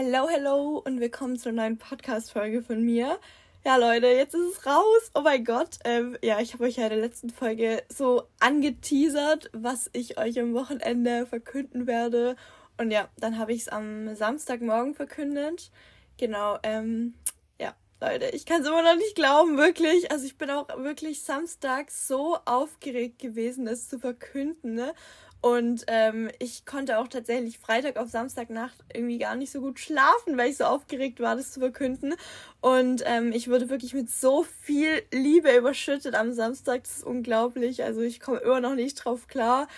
Hello, hello und willkommen zur neuen Podcast-Folge von mir. Ja, Leute, jetzt ist es raus. Oh mein Gott. Ähm, ja, ich habe euch ja in der letzten Folge so angeteasert, was ich euch am Wochenende verkünden werde. Und ja, dann habe ich es am Samstagmorgen verkündet. Genau, ähm, ja, Leute, ich kann es immer noch nicht glauben, wirklich. Also ich bin auch wirklich Samstag so aufgeregt gewesen, es zu verkünden, ne? Und ähm, ich konnte auch tatsächlich Freitag auf Samstagnacht irgendwie gar nicht so gut schlafen, weil ich so aufgeregt war, das zu verkünden. Und ähm, ich wurde wirklich mit so viel Liebe überschüttet am Samstag. Das ist unglaublich. Also ich komme immer noch nicht drauf klar.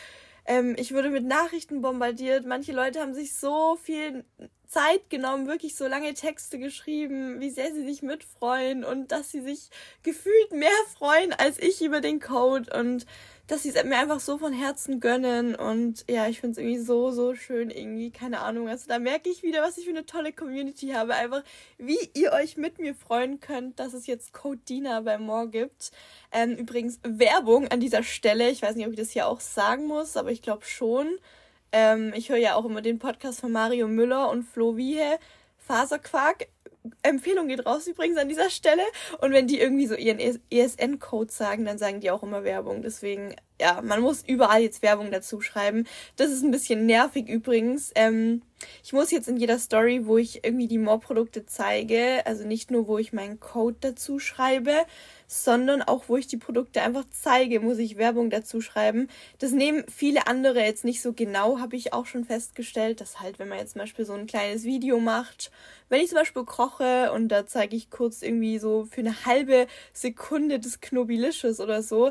Ähm, ich wurde mit Nachrichten bombardiert. Manche Leute haben sich so viel Zeit genommen, wirklich so lange Texte geschrieben, wie sehr sie sich mitfreuen und dass sie sich gefühlt mehr freuen als ich über den Code. Und dass sie es mir einfach so von Herzen gönnen. Und ja, ich finde es irgendwie so, so schön irgendwie. Keine Ahnung. Also da merke ich wieder, was ich für eine tolle Community habe. Einfach, wie ihr euch mit mir freuen könnt, dass es jetzt Code Dina bei More gibt. Ähm, übrigens, Werbung an dieser Stelle. Ich weiß nicht, ob ich das hier auch sagen muss, aber ich glaube schon. Ähm, ich höre ja auch immer den Podcast von Mario Müller und Flo Wiehe. Faserquark. Empfehlung geht raus übrigens an dieser Stelle. Und wenn die irgendwie so ihren ESN-Code sagen, dann sagen die auch immer Werbung. Deswegen, ja, man muss überall jetzt Werbung dazu schreiben. Das ist ein bisschen nervig übrigens. Ähm, ich muss jetzt in jeder Story, wo ich irgendwie die More-Produkte zeige, also nicht nur, wo ich meinen Code dazu schreibe, sondern auch, wo ich die Produkte einfach zeige, muss ich Werbung dazu schreiben. Das nehmen viele andere jetzt nicht so genau, habe ich auch schon festgestellt, dass halt, wenn man jetzt zum Beispiel so ein kleines Video macht, wenn ich zum Beispiel koche und da zeige ich kurz irgendwie so für eine halbe Sekunde das Knobilicious oder so,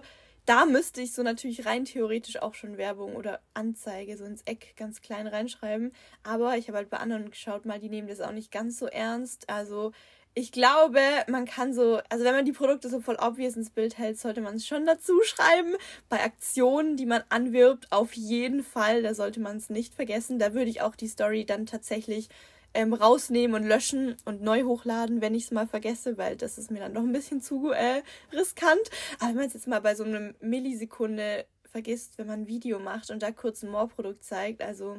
da müsste ich so natürlich rein theoretisch auch schon Werbung oder Anzeige so ins Eck ganz klein reinschreiben. Aber ich habe halt bei anderen geschaut mal, die nehmen das auch nicht ganz so ernst. Also ich glaube, man kann so, also wenn man die Produkte so voll obvious ins Bild hält, sollte man es schon dazu schreiben. Bei Aktionen, die man anwirbt, auf jeden Fall, da sollte man es nicht vergessen. Da würde ich auch die Story dann tatsächlich ähm, rausnehmen und löschen und neu hochladen, wenn ich es mal vergesse, weil das ist mir dann doch ein bisschen zu äh, riskant. Aber wenn man es jetzt mal bei so einer Millisekunde vergisst, wenn man ein Video macht und da kurz ein Moorprodukt zeigt, also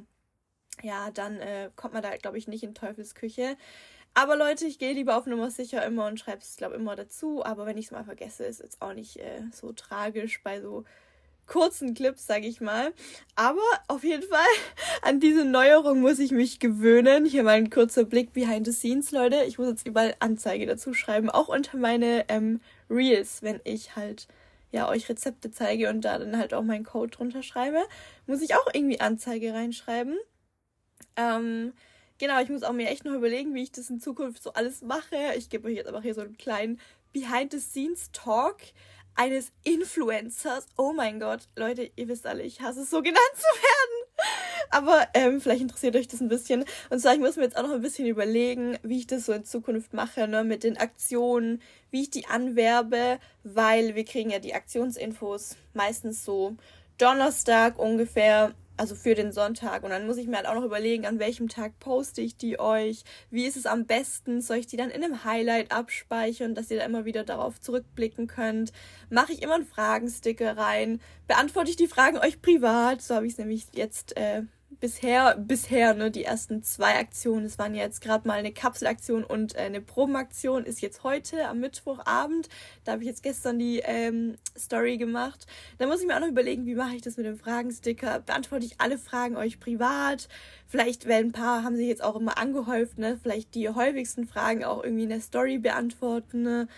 ja, dann äh, kommt man da, glaube ich, nicht in Teufelsküche. Aber Leute, ich gehe lieber auf Nummer sicher immer und schreibe es, glaube ich, immer dazu. Aber wenn ich es mal vergesse, ist es auch nicht äh, so tragisch bei so kurzen Clips, sage ich mal. Aber auf jeden Fall an diese Neuerung muss ich mich gewöhnen. Hier mal ein kurzer Blick behind the scenes, Leute. Ich muss jetzt überall Anzeige dazu schreiben, auch unter meine ähm, Reels, wenn ich halt ja euch Rezepte zeige und da dann halt auch meinen Code drunter schreibe, muss ich auch irgendwie Anzeige reinschreiben. Ähm, Genau, ich muss auch mir echt noch überlegen, wie ich das in Zukunft so alles mache. Ich gebe euch jetzt einfach hier so einen kleinen Behind-the-Scenes-Talk eines Influencers. Oh mein Gott, Leute, ihr wisst alle, ich hasse es so genannt zu werden. Aber ähm, vielleicht interessiert euch das ein bisschen. Und zwar, ich muss mir jetzt auch noch ein bisschen überlegen, wie ich das so in Zukunft mache, ne, mit den Aktionen, wie ich die anwerbe, weil wir kriegen ja die Aktionsinfos meistens so Donnerstag ungefähr also für den Sonntag. Und dann muss ich mir halt auch noch überlegen, an welchem Tag poste ich die euch, wie ist es am besten, soll ich die dann in einem Highlight abspeichern, dass ihr da immer wieder darauf zurückblicken könnt. Mache ich immer einen Fragensticker rein, beantworte ich die Fragen euch privat, so habe ich es nämlich jetzt äh, bisher, bisher, ne, die ersten zwei Aktionen, es waren ja jetzt gerade mal eine Kapselaktion und äh, eine Probenaktion, ist jetzt heute am Mittwochabend. Da habe ich jetzt gestern die ähm, Story gemacht. Da muss ich mir auch noch überlegen, wie mache ich das mit dem Fragensticker? Beantworte ich alle Fragen euch privat? Vielleicht, weil ein paar haben sich jetzt auch immer angehäuft, ne? Vielleicht die häufigsten Fragen auch irgendwie in der Story beantworten, ne?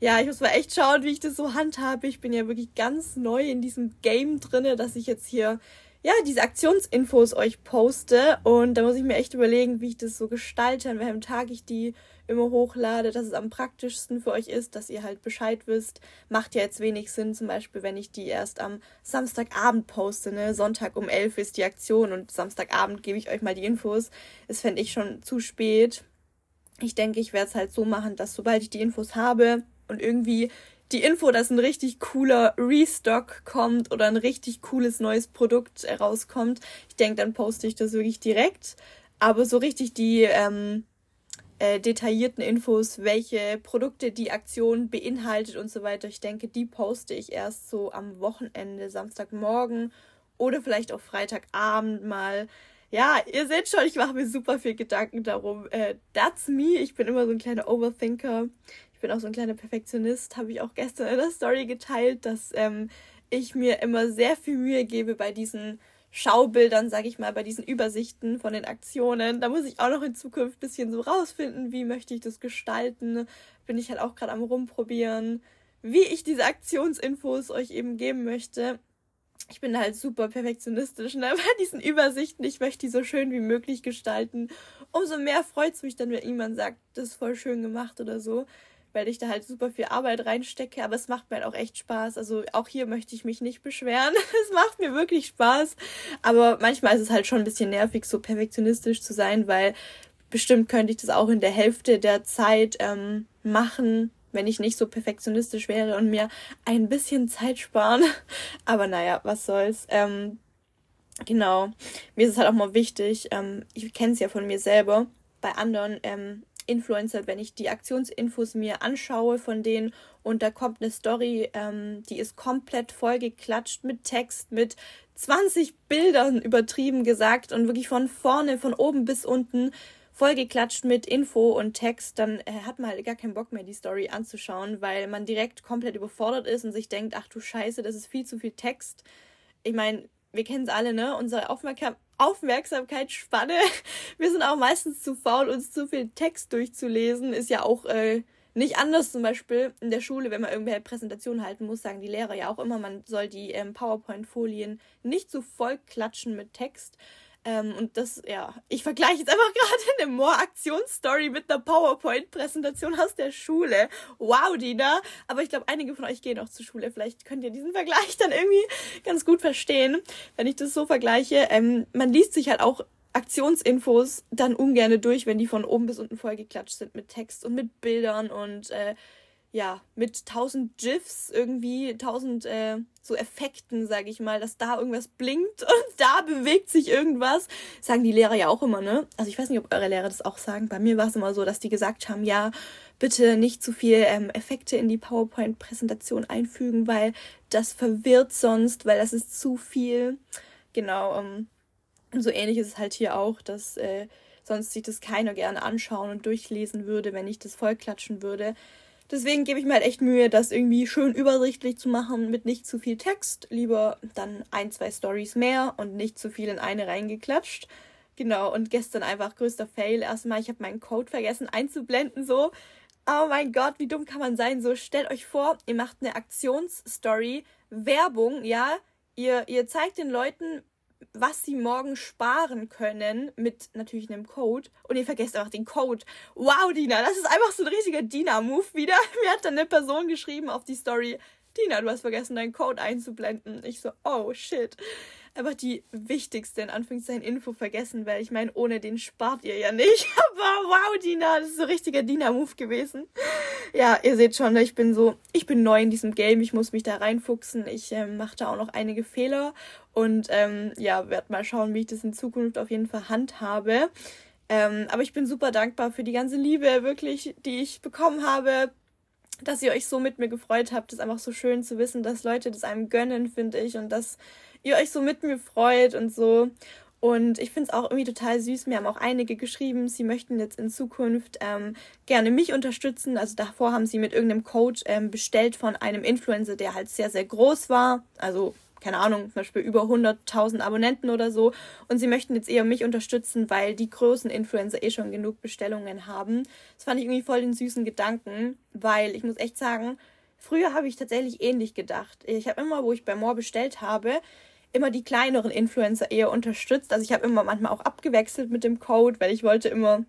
ja, ich muss mal echt schauen, wie ich das so handhabe. Ich bin ja wirklich ganz neu in diesem Game drinne, dass ich jetzt hier ja, diese Aktionsinfos euch poste. Und da muss ich mir echt überlegen, wie ich das so gestalte, an welchem Tag ich die immer hochlade, dass es am praktischsten für euch ist, dass ihr halt Bescheid wisst. Macht ja jetzt wenig Sinn, zum Beispiel, wenn ich die erst am Samstagabend poste, ne? Sonntag um 11 ist die Aktion und Samstagabend gebe ich euch mal die Infos. Das fände ich schon zu spät. Ich denke, ich werde es halt so machen, dass sobald ich die Infos habe und irgendwie die Info, dass ein richtig cooler Restock kommt oder ein richtig cooles neues Produkt rauskommt, ich denke, dann poste ich das wirklich direkt. Aber so richtig die ähm, äh, detaillierten Infos, welche Produkte die Aktion beinhaltet und so weiter, ich denke, die poste ich erst so am Wochenende, Samstagmorgen oder vielleicht auch Freitagabend mal ja, ihr seht schon, ich mache mir super viel Gedanken darum. Äh, that's me. Ich bin immer so ein kleiner Overthinker. Bin auch so ein kleiner Perfektionist. Habe ich auch gestern in der Story geteilt, dass ähm, ich mir immer sehr viel Mühe gebe bei diesen Schaubildern, sage ich mal, bei diesen Übersichten von den Aktionen. Da muss ich auch noch in Zukunft ein bisschen so rausfinden, wie möchte ich das gestalten. Bin ich halt auch gerade am rumprobieren, wie ich diese Aktionsinfos euch eben geben möchte. Ich bin halt super perfektionistisch ne? bei diesen Übersichten. Ich möchte die so schön wie möglich gestalten. Umso mehr freut es mich dann, wenn jemand sagt, das ist voll schön gemacht oder so weil ich da halt super viel Arbeit reinstecke, aber es macht mir halt auch echt Spaß. Also auch hier möchte ich mich nicht beschweren. es macht mir wirklich Spaß. Aber manchmal ist es halt schon ein bisschen nervig, so perfektionistisch zu sein, weil bestimmt könnte ich das auch in der Hälfte der Zeit ähm, machen, wenn ich nicht so perfektionistisch wäre und mir ein bisschen Zeit sparen. Aber naja, was soll's. Ähm, genau. Mir ist es halt auch mal wichtig, ähm, ich kenne es ja von mir selber, bei anderen ähm, Influencer, wenn ich die Aktionsinfos mir anschaue von denen und da kommt eine Story, ähm, die ist komplett vollgeklatscht mit Text, mit 20 Bildern übertrieben gesagt und wirklich von vorne, von oben bis unten vollgeklatscht mit Info und Text, dann äh, hat man halt gar keinen Bock mehr, die Story anzuschauen, weil man direkt komplett überfordert ist und sich denkt, ach du Scheiße, das ist viel zu viel Text. Ich meine, wir kennen es alle, ne? Unsere Aufmerksam Aufmerksamkeitsspanne. Wir sind auch meistens zu faul, uns zu viel Text durchzulesen. Ist ja auch äh, nicht anders zum Beispiel in der Schule, wenn man irgendwelche Präsentationen halten muss, sagen die Lehrer ja auch immer, man soll die ähm, PowerPoint-Folien nicht so voll klatschen mit Text. Ähm, und das, ja, ich vergleiche jetzt einfach gerade eine More-Aktionsstory mit einer PowerPoint-Präsentation aus der Schule. Wow, Dina. Aber ich glaube, einige von euch gehen auch zur Schule. Vielleicht könnt ihr diesen Vergleich dann irgendwie ganz gut verstehen, wenn ich das so vergleiche. Ähm, man liest sich halt auch Aktionsinfos dann ungerne durch, wenn die von oben bis unten vollgeklatscht sind mit Text und mit Bildern und äh, ja, mit tausend GIFs irgendwie, tausend äh, so Effekten, sage ich mal, dass da irgendwas blinkt und da bewegt sich irgendwas. Sagen die Lehrer ja auch immer, ne? Also ich weiß nicht, ob eure Lehrer das auch sagen. Bei mir war es immer so, dass die gesagt haben, ja, bitte nicht zu viel ähm, Effekte in die PowerPoint-Präsentation einfügen, weil das verwirrt sonst, weil das ist zu viel. Genau, ähm, so ähnlich ist es halt hier auch, dass äh, sonst sich das keiner gerne anschauen und durchlesen würde, wenn ich das vollklatschen würde. Deswegen gebe ich mir halt echt Mühe, das irgendwie schön übersichtlich zu machen mit nicht zu viel Text. Lieber dann ein, zwei Stories mehr und nicht zu viel in eine reingeklatscht. Genau, und gestern einfach größter Fail. Erstmal, ich habe meinen Code vergessen einzublenden, so. Oh mein Gott, wie dumm kann man sein? So, stellt euch vor, ihr macht eine Aktionsstory, Werbung, ja. Ihr, ihr zeigt den Leuten, was sie morgen sparen können mit natürlich einem Code. Und ihr vergesst einfach den Code. Wow, Dina, das ist einfach so ein riesiger Dina-Move wieder. Mir hat dann eine Person geschrieben auf die Story, Dina, du hast vergessen, deinen Code einzublenden. Ich so, oh shit einfach die wichtigste, in Anführungszeichen, Info vergessen, weil ich meine, ohne den spart ihr ja nicht. Aber wow, Dina, das ist so richtiger Dina-Move gewesen. Ja, ihr seht schon, ich bin so, ich bin neu in diesem Game, ich muss mich da reinfuchsen. Ich ähm, mache da auch noch einige Fehler und ähm, ja, werde mal schauen, wie ich das in Zukunft auf jeden Fall handhabe. Ähm, aber ich bin super dankbar für die ganze Liebe, wirklich, die ich bekommen habe dass ihr euch so mit mir gefreut habt. Das ist einfach so schön zu wissen, dass Leute das einem gönnen, finde ich. Und dass ihr euch so mit mir freut und so. Und ich finde es auch irgendwie total süß. Mir haben auch einige geschrieben, sie möchten jetzt in Zukunft ähm, gerne mich unterstützen. Also davor haben sie mit irgendeinem Coach ähm, bestellt von einem Influencer, der halt sehr, sehr groß war. Also keine Ahnung, zum Beispiel über 100.000 Abonnenten oder so. Und sie möchten jetzt eher mich unterstützen, weil die großen Influencer eh schon genug Bestellungen haben. Das fand ich irgendwie voll den süßen Gedanken, weil ich muss echt sagen, früher habe ich tatsächlich ähnlich gedacht. Ich habe immer, wo ich bei More bestellt habe, immer die kleineren Influencer eher unterstützt. Also ich habe immer manchmal auch abgewechselt mit dem Code, weil ich wollte immer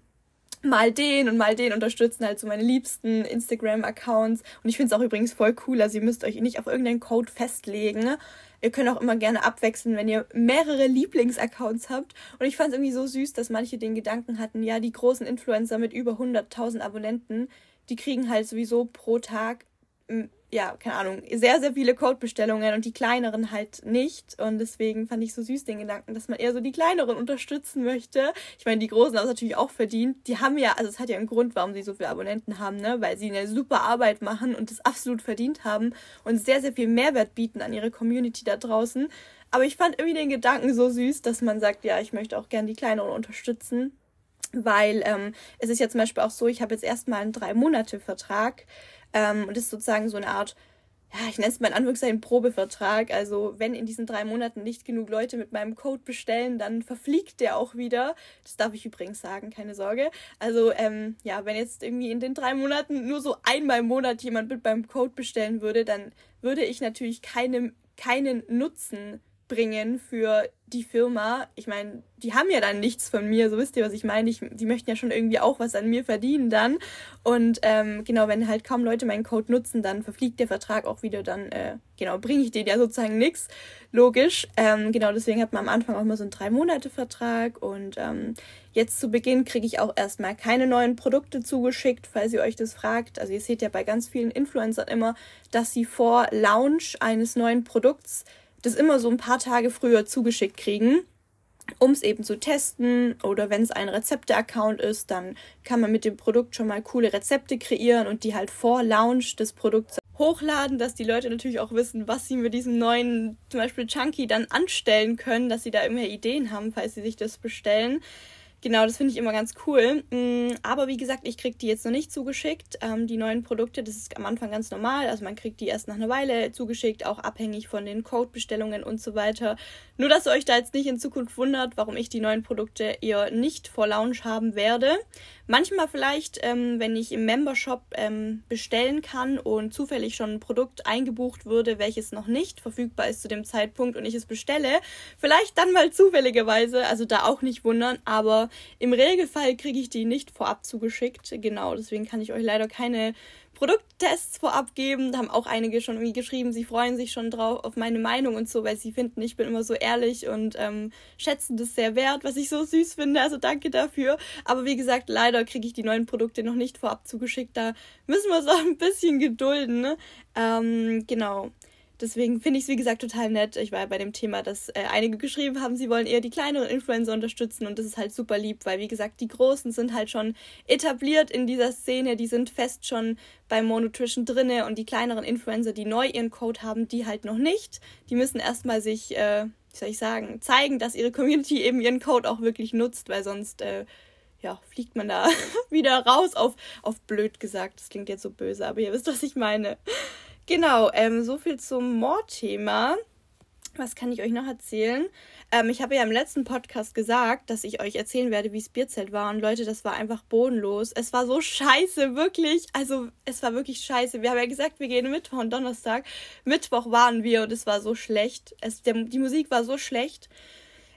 mal den und mal den unterstützen, halt so meine liebsten Instagram-Accounts. Und ich finde es auch übrigens voll cool, also ihr müsst euch nicht auf irgendeinen Code festlegen. Ihr könnt auch immer gerne abwechseln, wenn ihr mehrere Lieblingsaccounts habt. Und ich fand es irgendwie so süß, dass manche den Gedanken hatten, ja, die großen Influencer mit über 100.000 Abonnenten, die kriegen halt sowieso pro Tag ja, keine Ahnung, sehr, sehr viele Codebestellungen und die kleineren halt nicht. Und deswegen fand ich so süß den Gedanken, dass man eher so die kleineren unterstützen möchte. Ich meine, die großen haben es natürlich auch verdient. Die haben ja, also es hat ja einen Grund, warum sie so viele Abonnenten haben, ne? Weil sie eine super Arbeit machen und das absolut verdient haben und sehr, sehr viel Mehrwert bieten an ihre Community da draußen. Aber ich fand irgendwie den Gedanken so süß, dass man sagt, ja, ich möchte auch gern die Kleineren unterstützen. Weil ähm, es ist ja zum Beispiel auch so, ich habe jetzt erstmal einen Drei-Monate-Vertrag ähm, und das ist sozusagen so eine Art ja, ich nenne es mal in Anführungszeichen Probevertrag. Also wenn in diesen drei Monaten nicht genug Leute mit meinem Code bestellen, dann verfliegt der auch wieder. Das darf ich übrigens sagen, keine Sorge. Also ähm, ja, wenn jetzt irgendwie in den drei Monaten nur so einmal im Monat jemand mit meinem Code bestellen würde, dann würde ich natürlich keinem, keinen Nutzen bringen für die Firma. Ich meine, die haben ja dann nichts von mir, so wisst ihr, was ich meine. Ich, die möchten ja schon irgendwie auch was an mir verdienen dann. Und ähm, genau, wenn halt kaum Leute meinen Code nutzen, dann verfliegt der Vertrag auch wieder. Dann, äh, genau, bringe ich denen ja sozusagen nichts. Logisch. Ähm, genau, deswegen hat man am Anfang auch mal so einen Drei-Monate-Vertrag. Und ähm, jetzt zu Beginn kriege ich auch erstmal keine neuen Produkte zugeschickt, falls ihr euch das fragt. Also ihr seht ja bei ganz vielen Influencern immer, dass sie vor Launch eines neuen Produkts das immer so ein paar Tage früher zugeschickt kriegen, um es eben zu testen. Oder wenn es ein Rezepte-Account ist, dann kann man mit dem Produkt schon mal coole Rezepte kreieren und die halt vor Launch des Produkts hochladen, dass die Leute natürlich auch wissen, was sie mit diesem neuen, zum Beispiel Chunky, dann anstellen können, dass sie da irgendwelche Ideen haben, falls sie sich das bestellen. Genau, das finde ich immer ganz cool. Mm, aber wie gesagt, ich kriege die jetzt noch nicht zugeschickt. Ähm, die neuen Produkte, das ist am Anfang ganz normal. Also man kriegt die erst nach einer Weile zugeschickt, auch abhängig von den Codebestellungen und so weiter. Nur, dass ihr euch da jetzt nicht in Zukunft wundert, warum ich die neuen Produkte eher nicht vor Launch haben werde. Manchmal vielleicht, ähm, wenn ich im Membershop ähm, bestellen kann und zufällig schon ein Produkt eingebucht würde, welches noch nicht verfügbar ist zu dem Zeitpunkt und ich es bestelle, vielleicht dann mal zufälligerweise, also da auch nicht wundern, aber im Regelfall kriege ich die nicht vorab zugeschickt. Genau, deswegen kann ich euch leider keine Produkttests vorab geben. Da haben auch einige schon irgendwie geschrieben, sie freuen sich schon drauf auf meine Meinung und so, weil sie finden, ich bin immer so ehrlich und ähm, schätzen das sehr wert, was ich so süß finde. Also danke dafür. Aber wie gesagt, leider kriege ich die neuen Produkte noch nicht vorab zugeschickt. Da müssen wir uns auch ein bisschen gedulden. Ne? Ähm, genau. Deswegen finde ich es, wie gesagt, total nett. Ich war ja bei dem Thema, dass äh, einige geschrieben haben, sie wollen eher die kleineren Influencer unterstützen und das ist halt super lieb, weil, wie gesagt, die Großen sind halt schon etabliert in dieser Szene, die sind fest schon bei Monotrition drinne und die kleineren Influencer, die neu ihren Code haben, die halt noch nicht. Die müssen erstmal sich, äh, wie soll ich sagen, zeigen, dass ihre Community eben ihren Code auch wirklich nutzt, weil sonst, äh, ja, fliegt man da wieder raus auf, auf blöd gesagt. Das klingt jetzt so böse, aber ihr wisst, was ich meine. Genau, ähm, so viel zum Mordthema. Was kann ich euch noch erzählen? Ähm, ich habe ja im letzten Podcast gesagt, dass ich euch erzählen werde, wie das Bierzelt war. Und Leute, das war einfach bodenlos. Es war so scheiße, wirklich. Also, es war wirklich scheiße. Wir haben ja gesagt, wir gehen Mittwoch und Donnerstag. Mittwoch waren wir und es war so schlecht. Es, der, die Musik war so schlecht.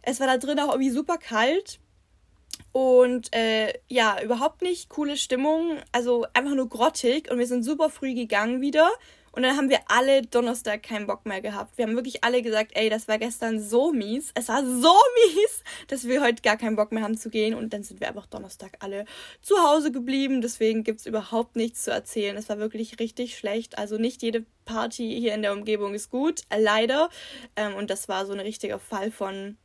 Es war da drin auch irgendwie super kalt. Und äh, ja, überhaupt nicht coole Stimmung. Also einfach nur grottig. Und wir sind super früh gegangen wieder. Und dann haben wir alle Donnerstag keinen Bock mehr gehabt. Wir haben wirklich alle gesagt, ey, das war gestern so mies. Es war so mies, dass wir heute gar keinen Bock mehr haben zu gehen. Und dann sind wir einfach Donnerstag alle zu Hause geblieben. Deswegen gibt es überhaupt nichts zu erzählen. Es war wirklich richtig schlecht. Also nicht jede Party hier in der Umgebung ist gut, äh, leider. Ähm, und das war so ein richtiger Fall von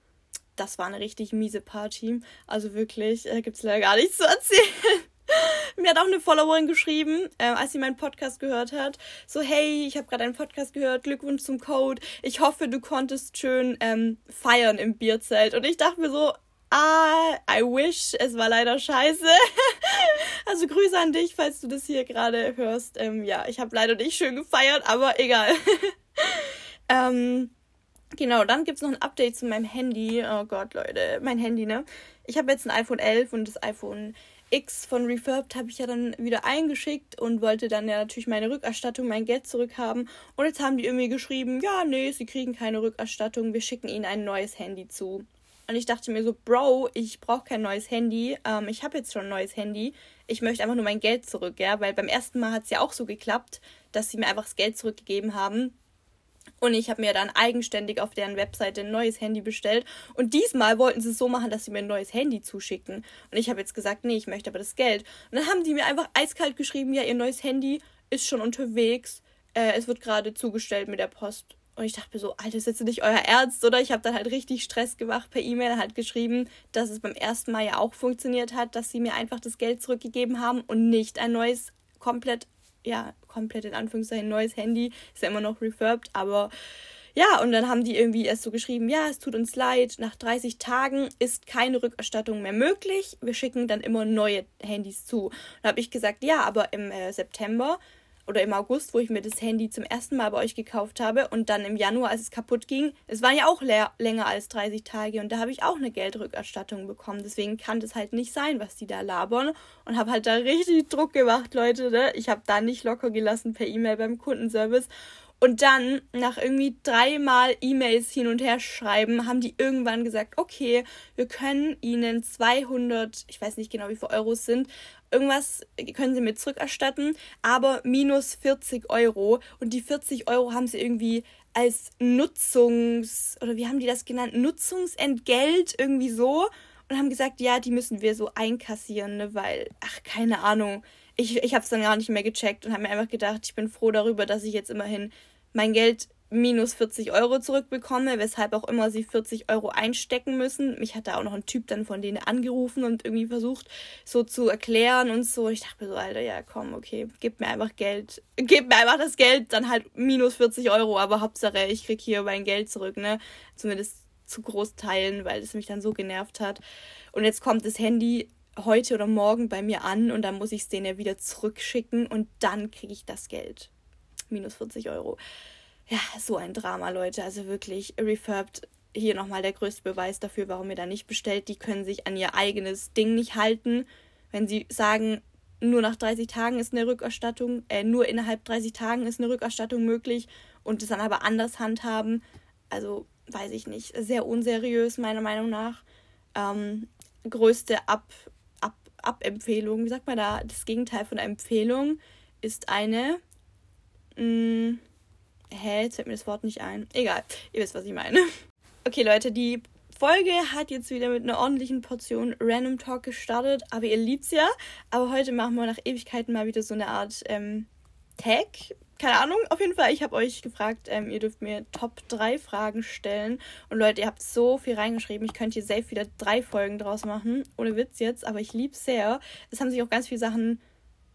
das war eine richtig miese Party. Also wirklich, da gibt es leider gar nichts zu erzählen. Mir hat auch eine Followerin geschrieben, äh, als sie meinen Podcast gehört hat. So, hey, ich habe gerade einen Podcast gehört, Glückwunsch zum Code. Ich hoffe, du konntest schön ähm, feiern im Bierzelt. Und ich dachte mir so, ah, I wish, es war leider scheiße. also Grüße an dich, falls du das hier gerade hörst. Ähm, ja, ich habe leider nicht schön gefeiert, aber egal. ähm, genau, dann gibt es noch ein Update zu meinem Handy. Oh Gott, Leute, mein Handy, ne? Ich habe jetzt ein iPhone 11 und das iPhone X von Refurbed habe ich ja dann wieder eingeschickt und wollte dann ja natürlich meine Rückerstattung, mein Geld zurückhaben. Und jetzt haben die irgendwie geschrieben, ja, nee, sie kriegen keine Rückerstattung, wir schicken ihnen ein neues Handy zu. Und ich dachte mir so, Bro, ich brauche kein neues Handy. Ähm, ich habe jetzt schon ein neues Handy. Ich möchte einfach nur mein Geld zurück, ja, weil beim ersten Mal hat es ja auch so geklappt, dass sie mir einfach das Geld zurückgegeben haben. Und ich habe mir dann eigenständig auf deren Webseite ein neues Handy bestellt. Und diesmal wollten sie es so machen, dass sie mir ein neues Handy zuschicken. Und ich habe jetzt gesagt, nee, ich möchte aber das Geld. Und dann haben die mir einfach eiskalt geschrieben, ja, ihr neues Handy ist schon unterwegs. Äh, es wird gerade zugestellt mit der Post. Und ich dachte mir so, Alter, ist jetzt nicht euer Ernst, oder? Ich habe dann halt richtig Stress gemacht per E-Mail, halt geschrieben, dass es beim ersten Mal ja auch funktioniert hat, dass sie mir einfach das Geld zurückgegeben haben und nicht ein neues, komplett ja, komplett in Anführungszeichen neues Handy. Ist ja immer noch refurbed, aber ja, und dann haben die irgendwie erst so geschrieben, ja, es tut uns leid, nach 30 Tagen ist keine Rückerstattung mehr möglich. Wir schicken dann immer neue Handys zu. Dann habe ich gesagt, ja, aber im äh, September oder im August, wo ich mir das Handy zum ersten Mal bei euch gekauft habe und dann im Januar, als es kaputt ging, es waren ja auch länger als 30 Tage und da habe ich auch eine Geldrückerstattung bekommen. Deswegen kann das halt nicht sein, was die da labern und habe halt da richtig Druck gemacht, Leute. Ne? Ich habe da nicht locker gelassen per E-Mail beim Kundenservice und dann, nach irgendwie dreimal E-Mails hin und her schreiben, haben die irgendwann gesagt, okay, wir können ihnen 200, ich weiß nicht genau, wie viele Euros sind, irgendwas können sie mir zurückerstatten, aber minus 40 Euro. Und die 40 Euro haben sie irgendwie als Nutzungs, oder wie haben die das genannt? Nutzungsentgelt irgendwie so. Und haben gesagt, ja, die müssen wir so einkassieren, ne, weil, ach, keine Ahnung. Ich, ich habe es dann gar nicht mehr gecheckt und habe mir einfach gedacht, ich bin froh darüber, dass ich jetzt immerhin mein Geld minus 40 Euro zurückbekomme, weshalb auch immer sie 40 Euro einstecken müssen. Mich hat da auch noch ein Typ dann von denen angerufen und irgendwie versucht, so zu erklären und so. Ich dachte mir so, Alter, ja, komm, okay, gib mir einfach Geld. Gib mir einfach das Geld, dann halt minus 40 Euro, aber Hauptsache, ich krieg hier mein Geld zurück, ne? Zumindest zu Großteilen, weil es mich dann so genervt hat. Und jetzt kommt das Handy heute oder morgen bei mir an und dann muss ich es denen ja wieder zurückschicken und dann kriege ich das Geld minus 40 Euro. Ja, so ein Drama, Leute. Also wirklich, Refurbed, hier nochmal der größte Beweis dafür, warum ihr da nicht bestellt. Die können sich an ihr eigenes Ding nicht halten. Wenn sie sagen, nur nach 30 Tagen ist eine Rückerstattung, äh, nur innerhalb 30 Tagen ist eine Rückerstattung möglich und es dann aber anders handhaben. Also, weiß ich nicht. Sehr unseriös, meiner Meinung nach. Ähm, größte Ab, Ab, Abempfehlung, wie sagt man da? Das Gegenteil von einer Empfehlung ist eine Mh, mm, hä, jetzt fällt mir das Wort nicht ein. Egal, ihr wisst, was ich meine. Okay, Leute, die Folge hat jetzt wieder mit einer ordentlichen Portion Random Talk gestartet, aber ihr liebt's ja. Aber heute machen wir nach Ewigkeiten mal wieder so eine Art ähm, Tag. Keine Ahnung, auf jeden Fall, ich habe euch gefragt, ähm, ihr dürft mir Top 3 Fragen stellen. Und Leute, ihr habt so viel reingeschrieben, ich könnte hier safe wieder drei Folgen draus machen. Ohne Witz jetzt, aber ich lieb's sehr. Es haben sich auch ganz viele Sachen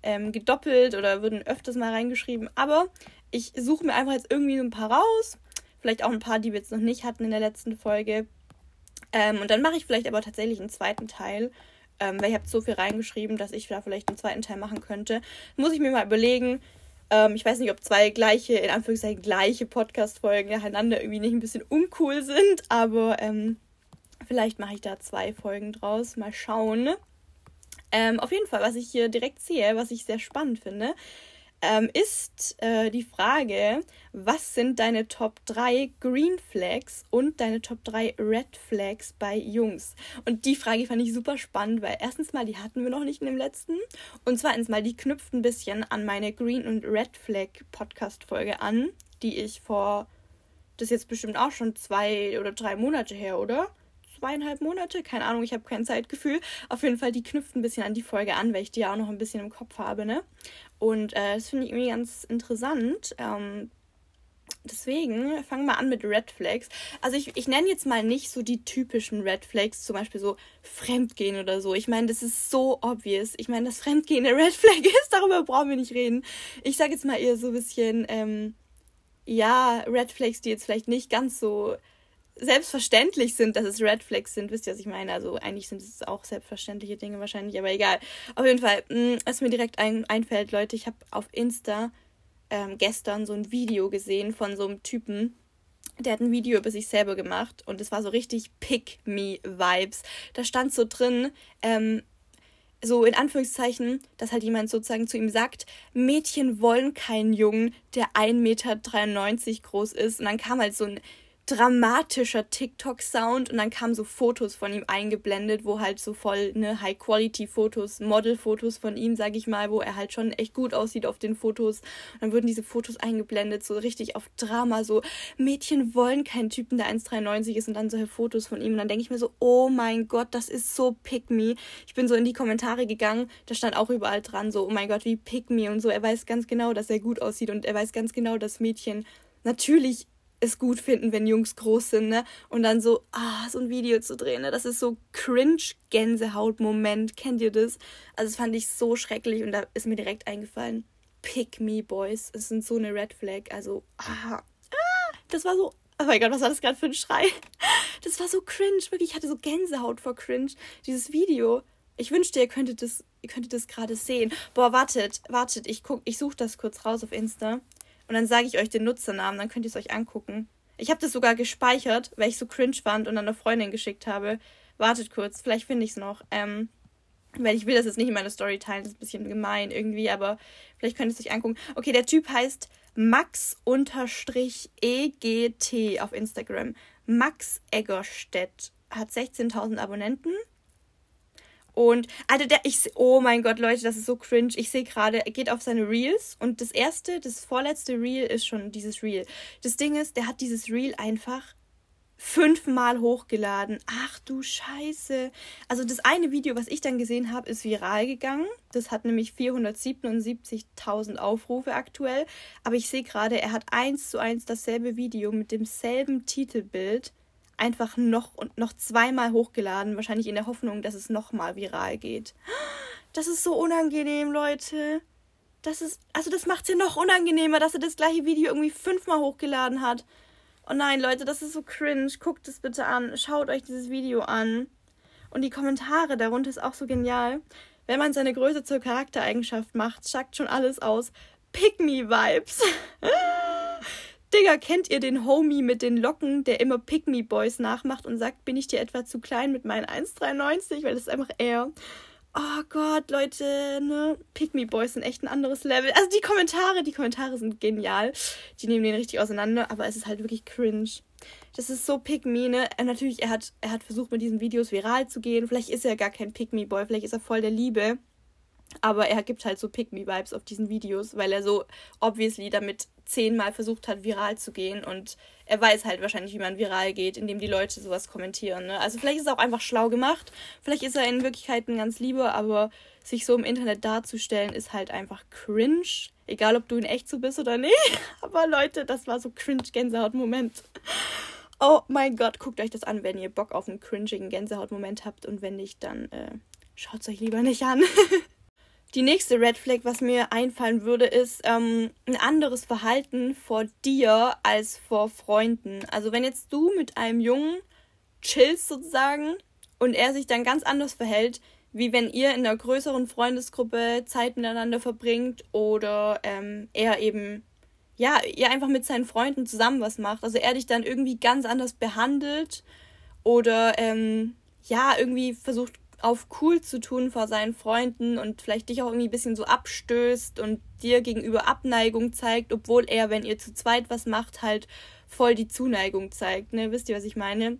ähm, gedoppelt oder würden öfters mal reingeschrieben. Aber ich suche mir einfach jetzt irgendwie so ein paar raus. Vielleicht auch ein paar, die wir jetzt noch nicht hatten in der letzten Folge. Ähm, und dann mache ich vielleicht aber tatsächlich einen zweiten Teil. Ähm, weil ihr habt so viel reingeschrieben, dass ich da vielleicht einen zweiten Teil machen könnte. Muss ich mir mal überlegen. Ähm, ich weiß nicht, ob zwei gleiche, in Anführungszeichen gleiche Podcast-Folgen nacheinander irgendwie nicht ein bisschen uncool sind, aber ähm, vielleicht mache ich da zwei Folgen draus. Mal schauen. Ähm, auf jeden Fall, was ich hier direkt sehe, was ich sehr spannend finde, ähm, ist äh, die Frage, was sind deine Top 3 Green Flags und deine Top 3 Red Flags bei Jungs? Und die Frage fand ich super spannend, weil erstens mal, die hatten wir noch nicht in dem letzten. Und zweitens mal, die knüpft ein bisschen an meine Green und Red Flag Podcast-Folge an, die ich vor, das ist jetzt bestimmt auch schon zwei oder drei Monate her, oder? Zweieinhalb Monate, keine Ahnung, ich habe kein Zeitgefühl. Auf jeden Fall, die knüpft ein bisschen an die Folge an, weil ich die ja auch noch ein bisschen im Kopf habe, ne? Und äh, das finde ich irgendwie ganz interessant. Ähm, deswegen fangen wir an mit Red Flags. Also ich, ich nenne jetzt mal nicht so die typischen Red Flags, zum Beispiel so Fremdgehen oder so. Ich meine, das ist so obvious. Ich meine, dass Fremdgehen eine Red Flag ist, darüber brauchen wir nicht reden. Ich sage jetzt mal eher so ein bisschen, ähm, ja, Red Flags, die jetzt vielleicht nicht ganz so selbstverständlich sind, dass es Red Flags sind. Wisst ihr, was ich meine? Also eigentlich sind es auch selbstverständliche Dinge wahrscheinlich, aber egal. Auf jeden Fall, mh, mm, was mir direkt ein, einfällt, Leute, ich habe auf Insta ähm, gestern so ein Video gesehen von so einem Typen, der hat ein Video über sich selber gemacht und es war so richtig Pick-Me-Vibes. Da stand so drin, ähm, so in Anführungszeichen, dass halt jemand sozusagen zu ihm sagt, Mädchen wollen keinen Jungen, der 1,93 Meter groß ist. Und dann kam halt so ein dramatischer TikTok-Sound und dann kamen so Fotos von ihm eingeblendet, wo halt so voll ne High-Quality-Fotos, Model-Fotos von ihm, sag ich mal, wo er halt schon echt gut aussieht auf den Fotos. Und dann wurden diese Fotos eingeblendet, so richtig auf Drama, so Mädchen wollen keinen Typen, der 1,93 ist und dann solche Fotos von ihm. Und dann denke ich mir so, oh mein Gott, das ist so pick me. Ich bin so in die Kommentare gegangen, da stand auch überall dran, so, oh mein Gott, wie pick me und so. Er weiß ganz genau, dass er gut aussieht und er weiß ganz genau, dass Mädchen natürlich es gut finden, wenn Jungs groß sind, ne? Und dann so, ah, so ein Video zu drehen, ne? Das ist so cringe-Gänsehaut-Moment. Kennt ihr das? Also, das fand ich so schrecklich und da ist mir direkt eingefallen. Pick me, Boys. Es sind so eine Red Flag. Also, ah, ah das war so, Oh mein Gott, was war das gerade für ein Schrei? Das war so cringe, wirklich. Ich hatte so Gänsehaut vor cringe. Dieses Video. Ich wünschte, ihr könntet das, ihr könntet das gerade sehen. Boah, wartet, wartet. Ich guck, ich suche das kurz raus auf Insta. Und dann sage ich euch den Nutzernamen, dann könnt ihr es euch angucken. Ich habe das sogar gespeichert, weil ich so cringe fand und an eine Freundin geschickt habe. Wartet kurz, vielleicht finde ich es noch. Ähm, weil ich will das jetzt nicht in meine Story teilen, das ist ein bisschen gemein irgendwie, aber vielleicht könnt ihr es euch angucken. Okay, der Typ heißt Max-EGT auf Instagram. Max Eggerstedt hat 16.000 Abonnenten. Und, Alter, der, ich, oh mein Gott, Leute, das ist so cringe. Ich sehe gerade, er geht auf seine Reels und das erste, das vorletzte Reel ist schon dieses Reel. Das Ding ist, der hat dieses Reel einfach fünfmal hochgeladen. Ach du Scheiße. Also das eine Video, was ich dann gesehen habe, ist viral gegangen. Das hat nämlich 477.000 Aufrufe aktuell. Aber ich sehe gerade, er hat eins zu eins dasselbe Video mit demselben Titelbild einfach noch und noch zweimal hochgeladen. Wahrscheinlich in der Hoffnung, dass es nochmal viral geht. Das ist so unangenehm, Leute. Das ist, also das macht es ja noch unangenehmer, dass er das gleiche Video irgendwie fünfmal hochgeladen hat. Oh nein, Leute, das ist so cringe. Guckt es bitte an. Schaut euch dieses Video an. Und die Kommentare darunter ist auch so genial. Wenn man seine Größe zur Charaktereigenschaft macht, sagt schon alles aus. Pick me Vibes. Digga, kennt ihr den Homie mit den Locken, der immer Pick me Boys nachmacht und sagt, bin ich dir etwa zu klein mit meinen 1,93? Weil das ist einfach er oh Gott, Leute, ne? Pick Me Boys sind echt ein anderes Level. Also die Kommentare, die Kommentare sind genial. Die nehmen den richtig auseinander, aber es ist halt wirklich cringe. Das ist so Pick Me, ne? Und natürlich, er hat, er hat versucht, mit diesen Videos viral zu gehen. Vielleicht ist er gar kein Pick Me Boy, vielleicht ist er voll der Liebe. Aber er gibt halt so Pick Me Vibes auf diesen Videos, weil er so obviously damit zehnmal versucht hat, viral zu gehen und er weiß halt wahrscheinlich, wie man viral geht, indem die Leute sowas kommentieren. Ne? Also vielleicht ist es auch einfach schlau gemacht, vielleicht ist er in Wirklichkeit ein ganz lieber, aber sich so im Internet darzustellen, ist halt einfach cringe. Egal, ob du in echt so bist oder nicht. Aber Leute, das war so cringe Gänsehaut-Moment. Oh mein Gott, guckt euch das an, wenn ihr Bock auf einen cringigen Gänsehaut-Moment habt und wenn nicht, dann äh, schaut es euch lieber nicht an. Die nächste Red Flag, was mir einfallen würde, ist ähm, ein anderes Verhalten vor dir als vor Freunden. Also wenn jetzt du mit einem Jungen chillst sozusagen und er sich dann ganz anders verhält, wie wenn ihr in einer größeren Freundesgruppe Zeit miteinander verbringt oder ähm, er eben, ja, ihr einfach mit seinen Freunden zusammen was macht. Also er dich dann irgendwie ganz anders behandelt oder ähm, ja, irgendwie versucht auf cool zu tun vor seinen Freunden und vielleicht dich auch irgendwie ein bisschen so abstößt und dir gegenüber Abneigung zeigt, obwohl er, wenn ihr zu zweit was macht, halt voll die Zuneigung zeigt. Ne? Wisst ihr, was ich meine?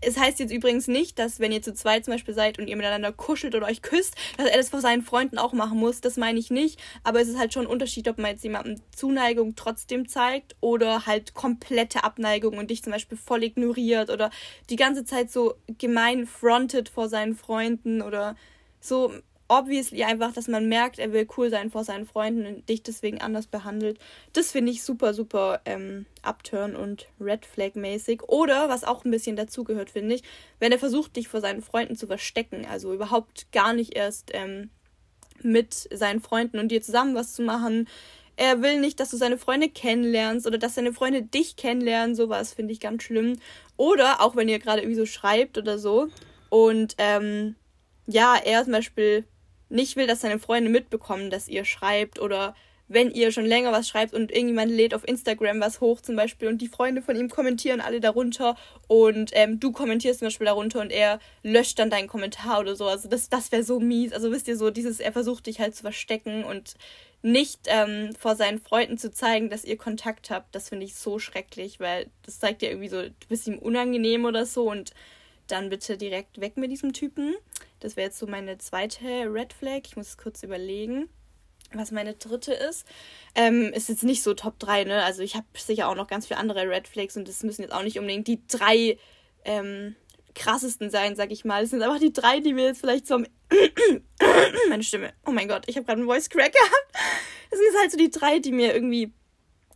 Es heißt jetzt übrigens nicht, dass wenn ihr zu zweit zum Beispiel seid und ihr miteinander kuschelt oder euch küsst, dass er das vor seinen Freunden auch machen muss. Das meine ich nicht. Aber es ist halt schon ein Unterschied, ob man jetzt jemandem Zuneigung trotzdem zeigt oder halt komplette Abneigung und dich zum Beispiel voll ignoriert oder die ganze Zeit so gemein frontet vor seinen Freunden oder so obviously einfach, dass man merkt, er will cool sein vor seinen Freunden und dich deswegen anders behandelt. Das finde ich super, super ähm, Upturn und Red Flag mäßig. Oder, was auch ein bisschen dazugehört, finde ich, wenn er versucht, dich vor seinen Freunden zu verstecken. Also überhaupt gar nicht erst ähm, mit seinen Freunden und dir zusammen was zu machen. Er will nicht, dass du seine Freunde kennenlernst oder dass seine Freunde dich kennenlernen. Sowas finde ich ganz schlimm. Oder auch wenn ihr gerade irgendwie so schreibt oder so und ähm, ja, er zum Beispiel nicht will, dass seine Freunde mitbekommen, dass ihr schreibt oder wenn ihr schon länger was schreibt und irgendjemand lädt auf Instagram was hoch zum Beispiel und die Freunde von ihm kommentieren alle darunter und ähm, du kommentierst zum Beispiel darunter und er löscht dann deinen Kommentar oder so. Also das, das wäre so mies. Also wisst ihr so, dieses, er versucht dich halt zu verstecken und nicht ähm, vor seinen Freunden zu zeigen, dass ihr Kontakt habt. Das finde ich so schrecklich, weil das zeigt ja irgendwie so, du bist ihm unangenehm oder so und dann bitte direkt weg mit diesem Typen. Das wäre jetzt so meine zweite Red Flag. Ich muss kurz überlegen, was meine dritte ist. Ähm, ist jetzt nicht so Top 3, ne? Also ich habe sicher auch noch ganz viele andere Red Flags und das müssen jetzt auch nicht unbedingt die drei ähm, krassesten sein, sag ich mal. Es sind einfach die drei, die mir jetzt vielleicht so meine Stimme. Oh mein Gott, ich habe gerade einen Voice Crack gehabt. Das sind jetzt halt so die drei, die mir irgendwie,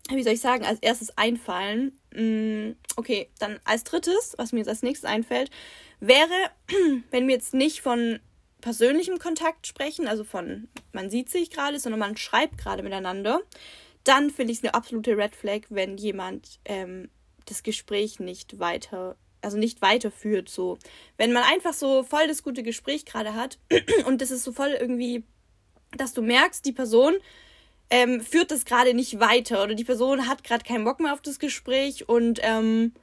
wie soll ich sagen, als erstes einfallen. Mm, okay, dann als drittes, was mir jetzt als nächstes einfällt, wäre, wenn wir jetzt nicht von persönlichem Kontakt sprechen, also von man sieht sich gerade, sondern man schreibt gerade miteinander, dann finde ich es eine absolute Red Flag, wenn jemand ähm, das Gespräch nicht weiter, also nicht weiterführt. So, wenn man einfach so voll das gute Gespräch gerade hat und das ist so voll irgendwie, dass du merkst, die Person ähm, führt das gerade nicht weiter oder die Person hat gerade keinen Bock mehr auf das Gespräch und ähm,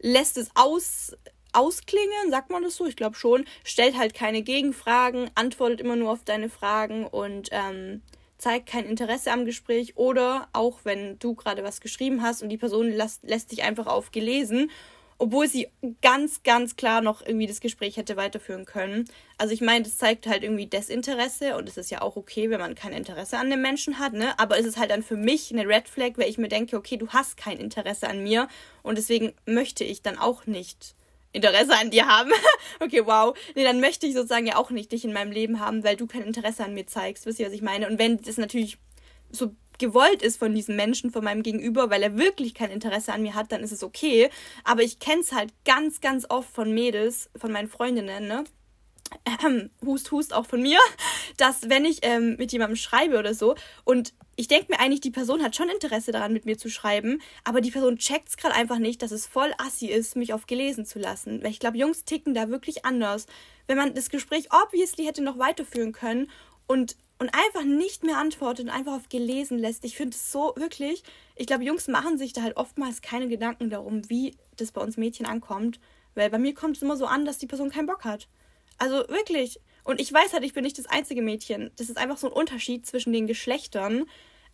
lässt es aus ausklingen, sagt man das so? Ich glaube schon. Stellt halt keine Gegenfragen, antwortet immer nur auf deine Fragen und ähm, zeigt kein Interesse am Gespräch. Oder auch wenn du gerade was geschrieben hast und die Person lässt, lässt dich einfach auf gelesen obwohl sie ganz, ganz klar noch irgendwie das Gespräch hätte weiterführen können. Also ich meine, das zeigt halt irgendwie Desinteresse und es ist ja auch okay, wenn man kein Interesse an dem Menschen hat, ne? Aber es ist halt dann für mich eine Red Flag, weil ich mir denke, okay, du hast kein Interesse an mir und deswegen möchte ich dann auch nicht Interesse an dir haben. okay, wow. Nee, dann möchte ich sozusagen ja auch nicht dich in meinem Leben haben, weil du kein Interesse an mir zeigst. Wisst ihr, was ich meine? Und wenn das natürlich so gewollt ist von diesem Menschen, von meinem Gegenüber, weil er wirklich kein Interesse an mir hat, dann ist es okay. Aber ich kenne es halt ganz, ganz oft von Mädels, von meinen Freundinnen, ne? Hust, hust auch von mir, dass wenn ich ähm, mit jemandem schreibe oder so und ich denke mir eigentlich, die Person hat schon Interesse daran, mit mir zu schreiben, aber die Person checkt es gerade einfach nicht, dass es voll assi ist, mich auf gelesen zu lassen. Weil ich glaube, Jungs ticken da wirklich anders. Wenn man das Gespräch obviously hätte noch weiterführen können und und einfach nicht mehr antwortet und einfach auf gelesen lässt. Ich finde es so wirklich, ich glaube, Jungs machen sich da halt oftmals keine Gedanken darum, wie das bei uns Mädchen ankommt. Weil bei mir kommt es immer so an, dass die Person keinen Bock hat. Also wirklich. Und ich weiß halt, ich bin nicht das einzige Mädchen. Das ist einfach so ein Unterschied zwischen den Geschlechtern.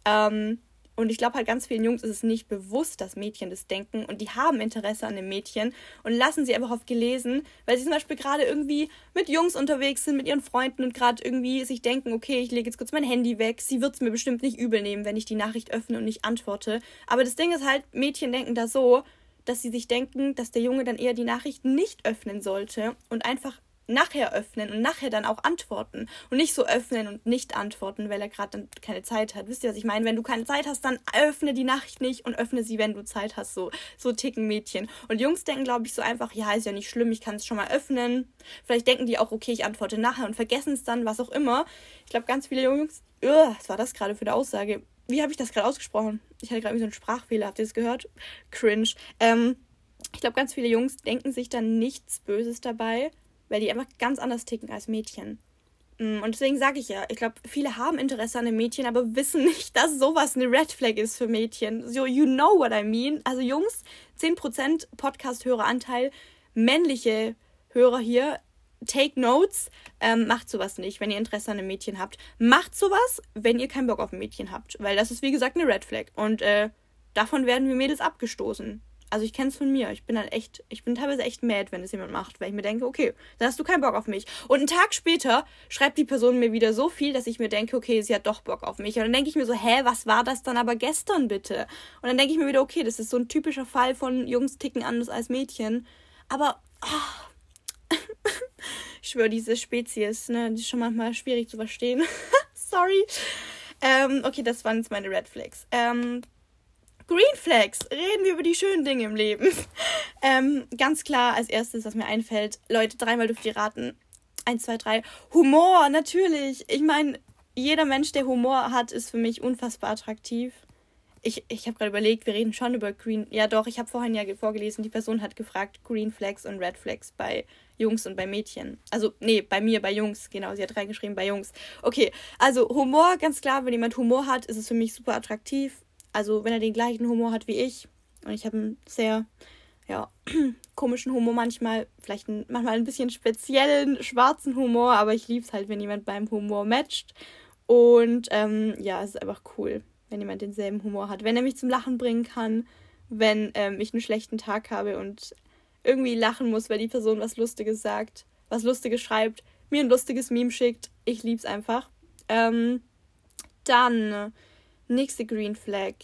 Ähm, und ich glaube halt ganz vielen Jungs ist es nicht bewusst, dass Mädchen das denken und die haben Interesse an dem Mädchen und lassen sie einfach auf gelesen, weil sie zum Beispiel gerade irgendwie mit Jungs unterwegs sind, mit ihren Freunden und gerade irgendwie sich denken, okay, ich lege jetzt kurz mein Handy weg, sie wird es mir bestimmt nicht übel nehmen, wenn ich die Nachricht öffne und nicht antworte. Aber das Ding ist halt, Mädchen denken da so, dass sie sich denken, dass der Junge dann eher die Nachricht nicht öffnen sollte und einfach nachher öffnen und nachher dann auch antworten und nicht so öffnen und nicht antworten, weil er gerade dann keine Zeit hat. Wisst ihr, was ich meine? Wenn du keine Zeit hast, dann öffne die Nachricht nicht und öffne sie, wenn du Zeit hast. So, so ticken Mädchen. Und Jungs denken, glaube ich, so einfach, ja, ist ja nicht schlimm, ich kann es schon mal öffnen. Vielleicht denken die auch, okay, ich antworte nachher und vergessen es dann, was auch immer. Ich glaube, ganz viele Jungs, uh, was war das gerade für eine Aussage? Wie habe ich das gerade ausgesprochen? Ich hatte gerade so einen Sprachfehler, habt ihr das gehört? Cringe. Ähm, ich glaube, ganz viele Jungs denken sich dann nichts Böses dabei weil die einfach ganz anders ticken als Mädchen. Mm, und deswegen sage ich ja, ich glaube, viele haben Interesse an einem Mädchen, aber wissen nicht, dass sowas eine Red Flag ist für Mädchen. So, you know what I mean. Also Jungs, 10% Podcast-Höreranteil, männliche Hörer hier, take notes, ähm, macht sowas nicht, wenn ihr Interesse an einem Mädchen habt. Macht sowas, wenn ihr keinen Bock auf ein Mädchen habt, weil das ist wie gesagt eine Red Flag. Und äh, davon werden wir Mädels abgestoßen. Also ich kenne es von mir. Ich bin dann echt, ich bin teilweise echt mad, wenn es jemand macht, weil ich mir denke, okay, dann hast du keinen Bock auf mich. Und einen Tag später schreibt die Person mir wieder so viel, dass ich mir denke, okay, sie hat doch Bock auf mich. Und dann denke ich mir so, hä, was war das dann aber gestern bitte? Und dann denke ich mir wieder, okay, das ist so ein typischer Fall von Jungs ticken anders als Mädchen. Aber oh, ich schwöre, diese Spezies, ne, die ist schon manchmal schwierig zu verstehen. Sorry. Ähm, okay, das waren jetzt meine Red Flags. Ähm, Green Flags. Reden wir über die schönen Dinge im Leben. ähm, ganz klar, als erstes, was mir einfällt, Leute, dreimal dürft ihr raten. Eins, zwei, drei. Humor, natürlich. Ich meine, jeder Mensch, der Humor hat, ist für mich unfassbar attraktiv. Ich, ich habe gerade überlegt, wir reden schon über Green. Ja, doch, ich habe vorhin ja vorgelesen, die Person hat gefragt, Green Flags und Red Flags bei Jungs und bei Mädchen. Also, nee, bei mir, bei Jungs, genau, sie hat reingeschrieben, bei Jungs. Okay, also Humor, ganz klar, wenn jemand Humor hat, ist es für mich super attraktiv. Also wenn er den gleichen Humor hat wie ich. Und ich habe einen sehr, ja, komischen Humor manchmal. Vielleicht einen, manchmal ein bisschen speziellen, schwarzen Humor. Aber ich liebe es halt, wenn jemand beim Humor matcht. Und ähm, ja, es ist einfach cool, wenn jemand denselben Humor hat. Wenn er mich zum Lachen bringen kann. Wenn ähm, ich einen schlechten Tag habe und irgendwie lachen muss, weil die Person was Lustiges sagt, was Lustiges schreibt, mir ein lustiges Meme schickt. Ich lieb's einfach. Ähm, dann Nächste Green Flag.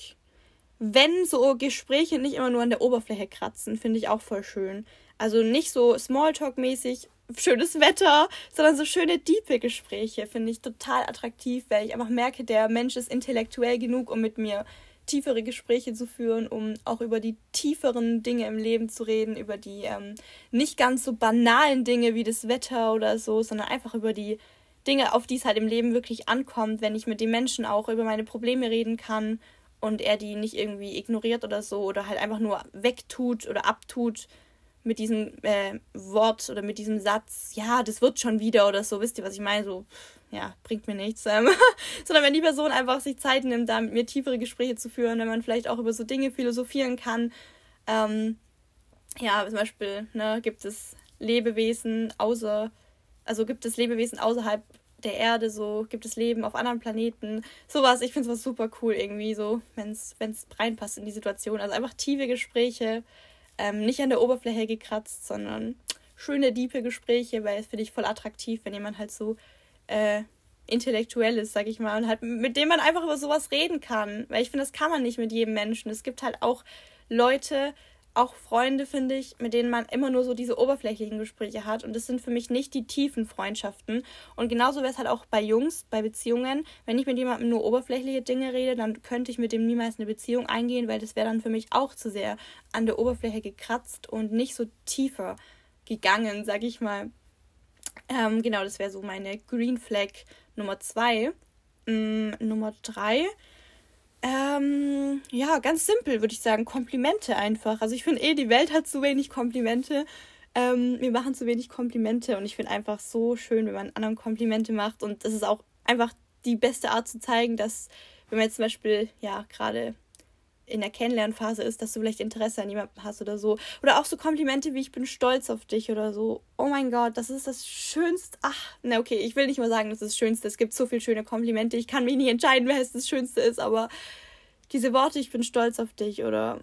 Wenn so Gespräche nicht immer nur an der Oberfläche kratzen, finde ich auch voll schön. Also nicht so Smalltalk-mäßig, schönes Wetter, sondern so schöne, diepe Gespräche finde ich total attraktiv, weil ich einfach merke, der Mensch ist intellektuell genug, um mit mir tiefere Gespräche zu führen, um auch über die tieferen Dinge im Leben zu reden, über die ähm, nicht ganz so banalen Dinge wie das Wetter oder so, sondern einfach über die Dinge, auf die es halt im Leben wirklich ankommt, wenn ich mit den Menschen auch über meine Probleme reden kann und er die nicht irgendwie ignoriert oder so oder halt einfach nur wegtut oder abtut mit diesem äh, Wort oder mit diesem Satz, ja, das wird schon wieder oder so, wisst ihr, was ich meine? So, ja, bringt mir nichts. Ähm, sondern wenn die Person einfach sich Zeit nimmt, da mit mir tiefere Gespräche zu führen, wenn man vielleicht auch über so Dinge philosophieren kann. Ähm, ja, zum Beispiel, ne, gibt es Lebewesen außer, also gibt es Lebewesen außerhalb der Erde, so gibt es Leben auf anderen Planeten, sowas. Ich finde es was super cool irgendwie, so, wenn es reinpasst in die Situation. Also einfach tiefe Gespräche, ähm, nicht an der Oberfläche gekratzt, sondern schöne, diepe Gespräche, weil es finde ich voll attraktiv, wenn jemand halt so äh, intellektuell ist, sag ich mal, und halt mit dem man einfach über sowas reden kann. Weil ich finde, das kann man nicht mit jedem Menschen. Es gibt halt auch Leute, auch Freunde, finde ich, mit denen man immer nur so diese oberflächlichen Gespräche hat. Und das sind für mich nicht die tiefen Freundschaften. Und genauso wäre es halt auch bei Jungs, bei Beziehungen. Wenn ich mit jemandem nur oberflächliche Dinge rede, dann könnte ich mit dem niemals eine Beziehung eingehen, weil das wäre dann für mich auch zu sehr an der Oberfläche gekratzt und nicht so tiefer gegangen, sag ich mal. Ähm, genau, das wäre so meine Green Flag Nummer zwei. Ähm, Nummer drei ähm, ja, ganz simpel würde ich sagen. Komplimente einfach. Also ich finde eh, die Welt hat zu wenig Komplimente. Ähm, wir machen zu wenig Komplimente und ich finde einfach so schön, wenn man anderen Komplimente macht. Und das ist auch einfach die beste Art zu zeigen, dass, wenn man jetzt zum Beispiel, ja, gerade in der Kennenlernphase ist, dass du vielleicht Interesse an jemandem hast oder so. Oder auch so Komplimente wie ich bin stolz auf dich oder so. Oh mein Gott, das ist das Schönste. Ach, na okay, ich will nicht mal sagen, das ist das Schönste. Es gibt so viele schöne Komplimente. Ich kann mich nicht entscheiden, wer es das Schönste ist, aber diese Worte, ich bin stolz auf dich oder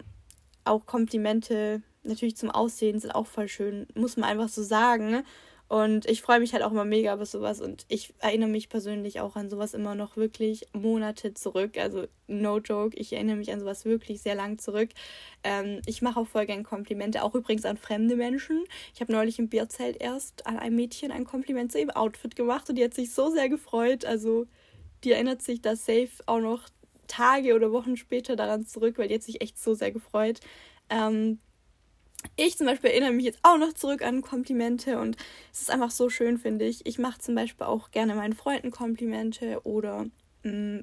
auch Komplimente natürlich zum Aussehen sind auch voll schön. Muss man einfach so sagen. Und ich freue mich halt auch immer mega über sowas und ich erinnere mich persönlich auch an sowas immer noch wirklich Monate zurück. Also no joke, ich erinnere mich an sowas wirklich sehr lang zurück. Ähm, ich mache auch voll gerne Komplimente, auch übrigens an fremde Menschen. Ich habe neulich im Bierzelt erst an einem Mädchen ein Kompliment zu ihrem Outfit gemacht und die hat sich so sehr gefreut. Also die erinnert sich da safe auch noch Tage oder Wochen später daran zurück, weil die hat sich echt so sehr gefreut. Ähm, ich zum Beispiel erinnere mich jetzt auch noch zurück an Komplimente und es ist einfach so schön, finde ich. Ich mache zum Beispiel auch gerne meinen Freunden Komplimente oder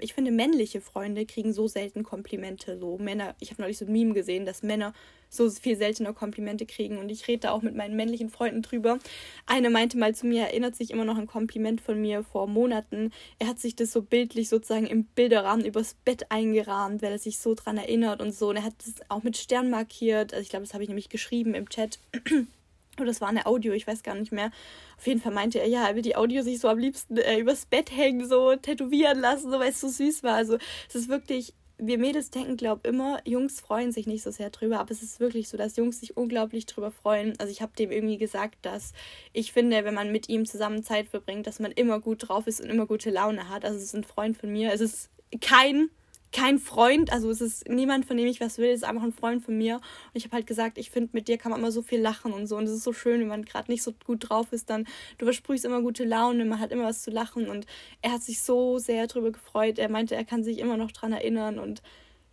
ich finde, männliche Freunde kriegen so selten Komplimente. So Männer, ich habe neulich so ein Meme gesehen, dass Männer so viel seltener Komplimente kriegen. Und ich rede da auch mit meinen männlichen Freunden drüber. Eine meinte mal zu mir, erinnert sich immer noch ein Kompliment von mir vor Monaten. Er hat sich das so bildlich sozusagen im Bilderrahmen übers Bett eingerahmt, weil er sich so dran erinnert und so. Und er hat es auch mit Stern markiert. Also ich glaube, das habe ich nämlich geschrieben im Chat. Oder das war eine Audio, ich weiß gar nicht mehr. Auf jeden Fall meinte er, ja, er will die Audio sich so am liebsten äh, übers Bett hängen, so tätowieren lassen, so weil es so süß war. Also es ist wirklich wir Mädels denken, glaube immer, Jungs freuen sich nicht so sehr drüber, aber es ist wirklich so, dass Jungs sich unglaublich drüber freuen. Also ich habe dem irgendwie gesagt, dass ich finde, wenn man mit ihm zusammen Zeit verbringt, dass man immer gut drauf ist und immer gute Laune hat. Also es ist ein Freund von mir. Es ist kein kein Freund, also es ist niemand, von dem ich was will, es ist einfach ein Freund von mir. Und ich habe halt gesagt, ich finde, mit dir kann man immer so viel lachen und so. Und es ist so schön, wenn man gerade nicht so gut drauf ist, dann du versprühst immer gute Laune, man hat immer was zu lachen. Und er hat sich so sehr darüber gefreut. Er meinte, er kann sich immer noch dran erinnern. Und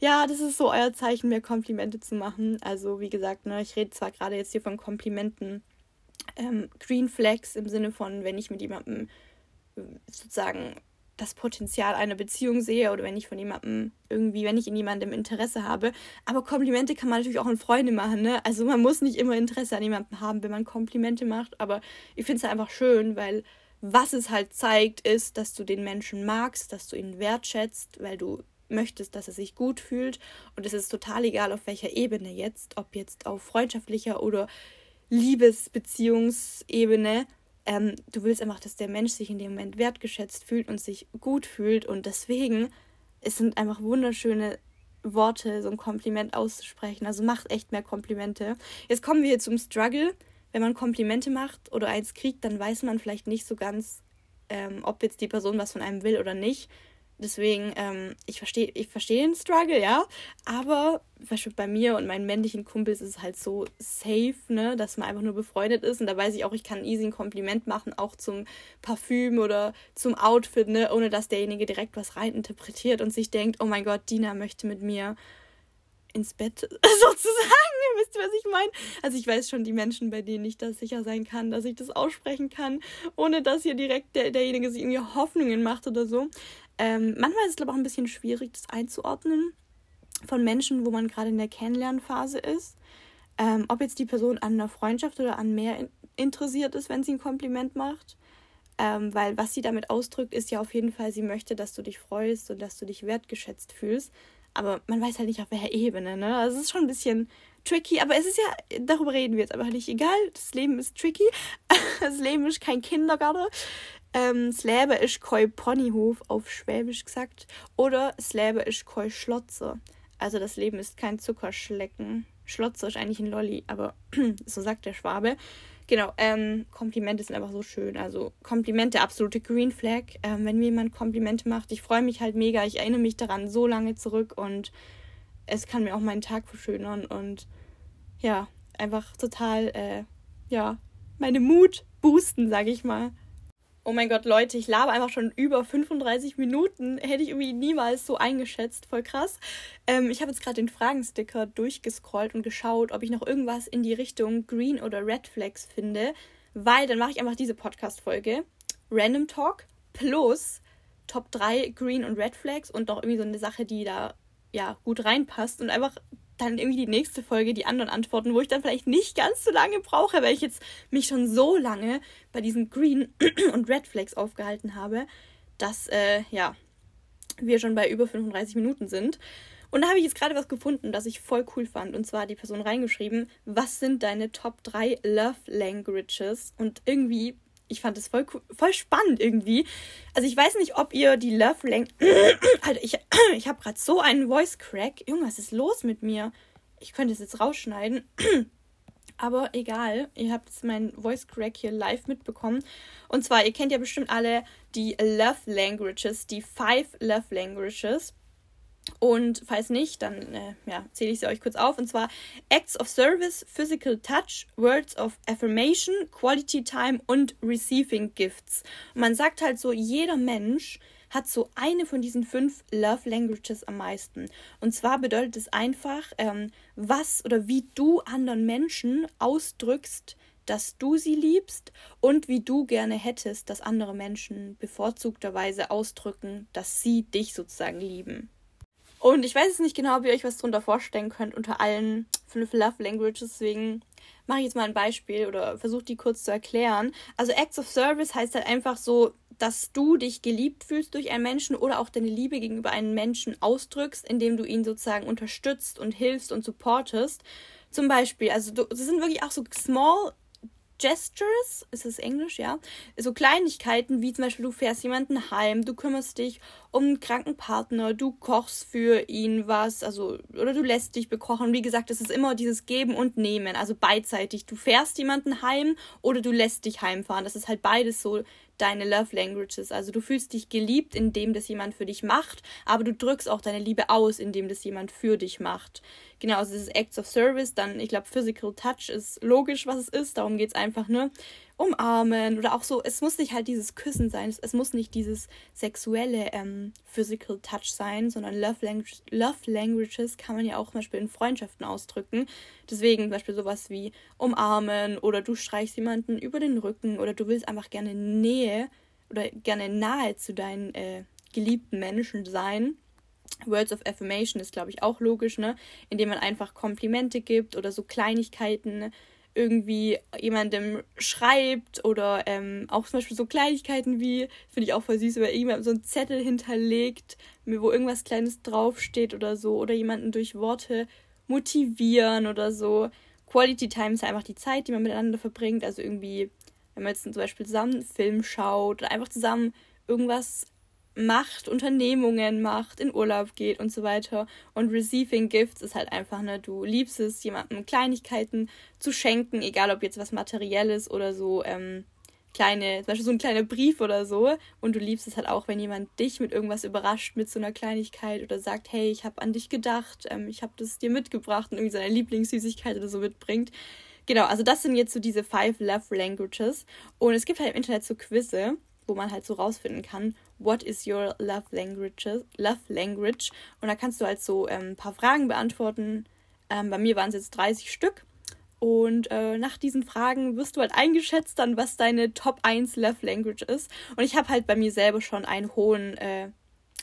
ja, das ist so euer Zeichen, mir Komplimente zu machen. Also, wie gesagt, ne, ich rede zwar gerade jetzt hier von Komplimenten. Ähm, Green Flags im Sinne von, wenn ich mit jemandem äh, sozusagen das Potenzial einer Beziehung sehe oder wenn ich von jemandem irgendwie, wenn ich in jemandem Interesse habe. Aber Komplimente kann man natürlich auch an Freunde machen, ne? Also man muss nicht immer Interesse an jemandem haben, wenn man Komplimente macht, aber ich finde es einfach schön, weil was es halt zeigt, ist, dass du den Menschen magst, dass du ihn wertschätzt, weil du möchtest, dass er sich gut fühlt. Und es ist total egal, auf welcher Ebene jetzt, ob jetzt auf freundschaftlicher oder Liebesbeziehungsebene ähm, du willst einfach, dass der Mensch sich in dem Moment wertgeschätzt fühlt und sich gut fühlt. Und deswegen, es sind einfach wunderschöne Worte, so ein Kompliment auszusprechen. Also macht echt mehr Komplimente. Jetzt kommen wir zum Struggle. Wenn man Komplimente macht oder eins kriegt, dann weiß man vielleicht nicht so ganz, ähm, ob jetzt die Person was von einem will oder nicht. Deswegen, ähm, ich verstehe ich versteh den Struggle, ja. Aber bei mir und meinen männlichen Kumpels ist es halt so safe, ne, dass man einfach nur befreundet ist. Und da weiß ich auch, ich kann easy ein Kompliment machen, auch zum Parfüm oder zum Outfit, ne, ohne dass derjenige direkt was reininterpretiert und sich denkt, oh mein Gott, Dina möchte mit mir ins Bett sozusagen. Wisst ihr, was ich meine? Also ich weiß schon, die Menschen, bei denen ich das sicher sein kann, dass ich das aussprechen kann, ohne dass hier direkt der, derjenige sich irgendwie Hoffnungen macht oder so. Ähm, manchmal ist es, glaube ich, auch ein bisschen schwierig, das einzuordnen. von Menschen, wo man gerade in der Kennenlernphase ist. Ähm, ob jetzt die Person an einer Freundschaft oder an mehr in interessiert ist, wenn sie ein Kompliment macht. Ähm, weil was sie damit ausdrückt, ist ja auf jeden Fall, sie möchte, dass du dich freust und dass du dich wertgeschätzt fühlst. Aber man weiß halt nicht, auf welcher Ebene, ne? Also es ist schon ein bisschen tricky, aber es ist ja, darüber reden wir jetzt aber nicht egal. Das Leben ist tricky. Das Leben ist kein Kindergarten. Ähm, das Leben ist kein Ponyhof, auf Schwäbisch gesagt. Oder das Leben ist kein Schlotze. Also das Leben ist kein Zuckerschlecken. Schlotze ist eigentlich ein Lolli, aber so sagt der Schwabe. Genau, ähm, Komplimente sind einfach so schön. Also Komplimente, absolute Green Flag. Ähm, wenn mir jemand Komplimente macht, ich freue mich halt mega. Ich erinnere mich daran so lange zurück und es kann mir auch meinen Tag verschönern und ja, einfach total, äh, ja, meine Mut boosten, sag ich mal. Oh mein Gott, Leute, ich labe einfach schon über 35 Minuten. Hätte ich irgendwie niemals so eingeschätzt. Voll krass. Ähm, ich habe jetzt gerade den Fragensticker durchgescrollt und geschaut, ob ich noch irgendwas in die Richtung Green oder Red Flags finde. Weil dann mache ich einfach diese Podcast-Folge. Random Talk plus Top 3 Green und Red Flags und noch irgendwie so eine Sache, die da ja gut reinpasst und einfach dann irgendwie die nächste Folge die anderen Antworten, wo ich dann vielleicht nicht ganz so lange brauche, weil ich jetzt mich schon so lange bei diesen Green und Red Flags aufgehalten habe, dass äh, ja wir schon bei über 35 Minuten sind. Und da habe ich jetzt gerade was gefunden, das ich voll cool fand. Und zwar hat die Person reingeschrieben, was sind deine Top 3 Love Languages? Und irgendwie, ich fand das voll, voll spannend irgendwie. Also ich weiß nicht, ob ihr die Love Language... Alter, ich, ich habe gerade so einen Voice Crack. Junge, was ist los mit mir? Ich könnte es jetzt rausschneiden. Aber egal, ihr habt jetzt meinen Voice Crack hier live mitbekommen. Und zwar, ihr kennt ja bestimmt alle die Love Languages, die Five Love Languages. Und falls nicht, dann äh, ja, zähle ich sie euch kurz auf. Und zwar Acts of Service, Physical Touch, Words of Affirmation, Quality Time und Receiving Gifts. Man sagt halt so, jeder Mensch hat so eine von diesen fünf Love Languages am meisten. Und zwar bedeutet es einfach, ähm, was oder wie du anderen Menschen ausdrückst, dass du sie liebst und wie du gerne hättest, dass andere Menschen bevorzugterweise ausdrücken, dass sie dich sozusagen lieben. Und ich weiß jetzt nicht genau, ob ihr euch was darunter vorstellen könnt unter allen fünf Love Languages, deswegen mache ich jetzt mal ein Beispiel oder versuche die kurz zu erklären. Also Acts of Service heißt halt einfach so, dass du dich geliebt fühlst durch einen Menschen oder auch deine Liebe gegenüber einem Menschen ausdrückst, indem du ihn sozusagen unterstützt und hilfst und supportest. Zum Beispiel, also das sind wirklich auch so small Gestures, ist das Englisch, ja? So Kleinigkeiten wie zum Beispiel, du fährst jemanden heim, du kümmerst dich um einen kranken Partner, du kochst für ihn was, also, oder du lässt dich bekochen. Wie gesagt, es ist immer dieses Geben und Nehmen, also beidseitig. Du fährst jemanden heim oder du lässt dich heimfahren. Das ist halt beides so deine Love Languages. Also du fühlst dich geliebt, indem das jemand für dich macht, aber du drückst auch deine Liebe aus, indem das jemand für dich macht. Genau, also das ist Acts of Service, dann, ich glaube, Physical Touch ist logisch, was es ist, darum geht es einfach, ne? Umarmen oder auch so, es muss nicht halt dieses Küssen sein, es, es muss nicht dieses sexuelle ähm, Physical Touch sein, sondern Love, Language, Love Languages kann man ja auch zum Beispiel in Freundschaften ausdrücken. Deswegen zum Beispiel sowas wie umarmen oder du streichst jemanden über den Rücken oder du willst einfach gerne Nähe oder gerne nahe zu deinen äh, geliebten Menschen sein. Words of Affirmation ist, glaube ich, auch logisch, ne? Indem man einfach Komplimente gibt oder so Kleinigkeiten irgendwie jemandem schreibt oder ähm, auch zum Beispiel so Kleinigkeiten wie, finde ich auch voll süß, wenn jemand so einen Zettel hinterlegt, wo irgendwas Kleines draufsteht oder so oder jemanden durch Worte motivieren oder so. Quality Time ist einfach die Zeit, die man miteinander verbringt, also irgendwie, wenn man jetzt zum Beispiel zusammen einen Film schaut oder einfach zusammen irgendwas macht, Unternehmungen macht, in Urlaub geht und so weiter. Und Receiving Gifts ist halt einfach, ne, du liebst es, jemandem Kleinigkeiten zu schenken, egal ob jetzt was Materielles oder so, ähm, kleine, zum Beispiel so ein kleiner Brief oder so. Und du liebst es halt auch, wenn jemand dich mit irgendwas überrascht, mit so einer Kleinigkeit oder sagt, hey, ich habe an dich gedacht, ähm, ich habe das dir mitgebracht und irgendwie seine Lieblingssüßigkeit oder so mitbringt. Genau, also das sind jetzt so diese Five Love Languages. Und es gibt halt im Internet so Quizze, wo man halt so rausfinden kann, what is your love language, love language. Und da kannst du halt so ähm, ein paar Fragen beantworten. Ähm, bei mir waren es jetzt 30 Stück. Und äh, nach diesen Fragen wirst du halt eingeschätzt dann, was deine Top 1 Love Language ist. Und ich habe halt bei mir selber schon einen hohen, äh,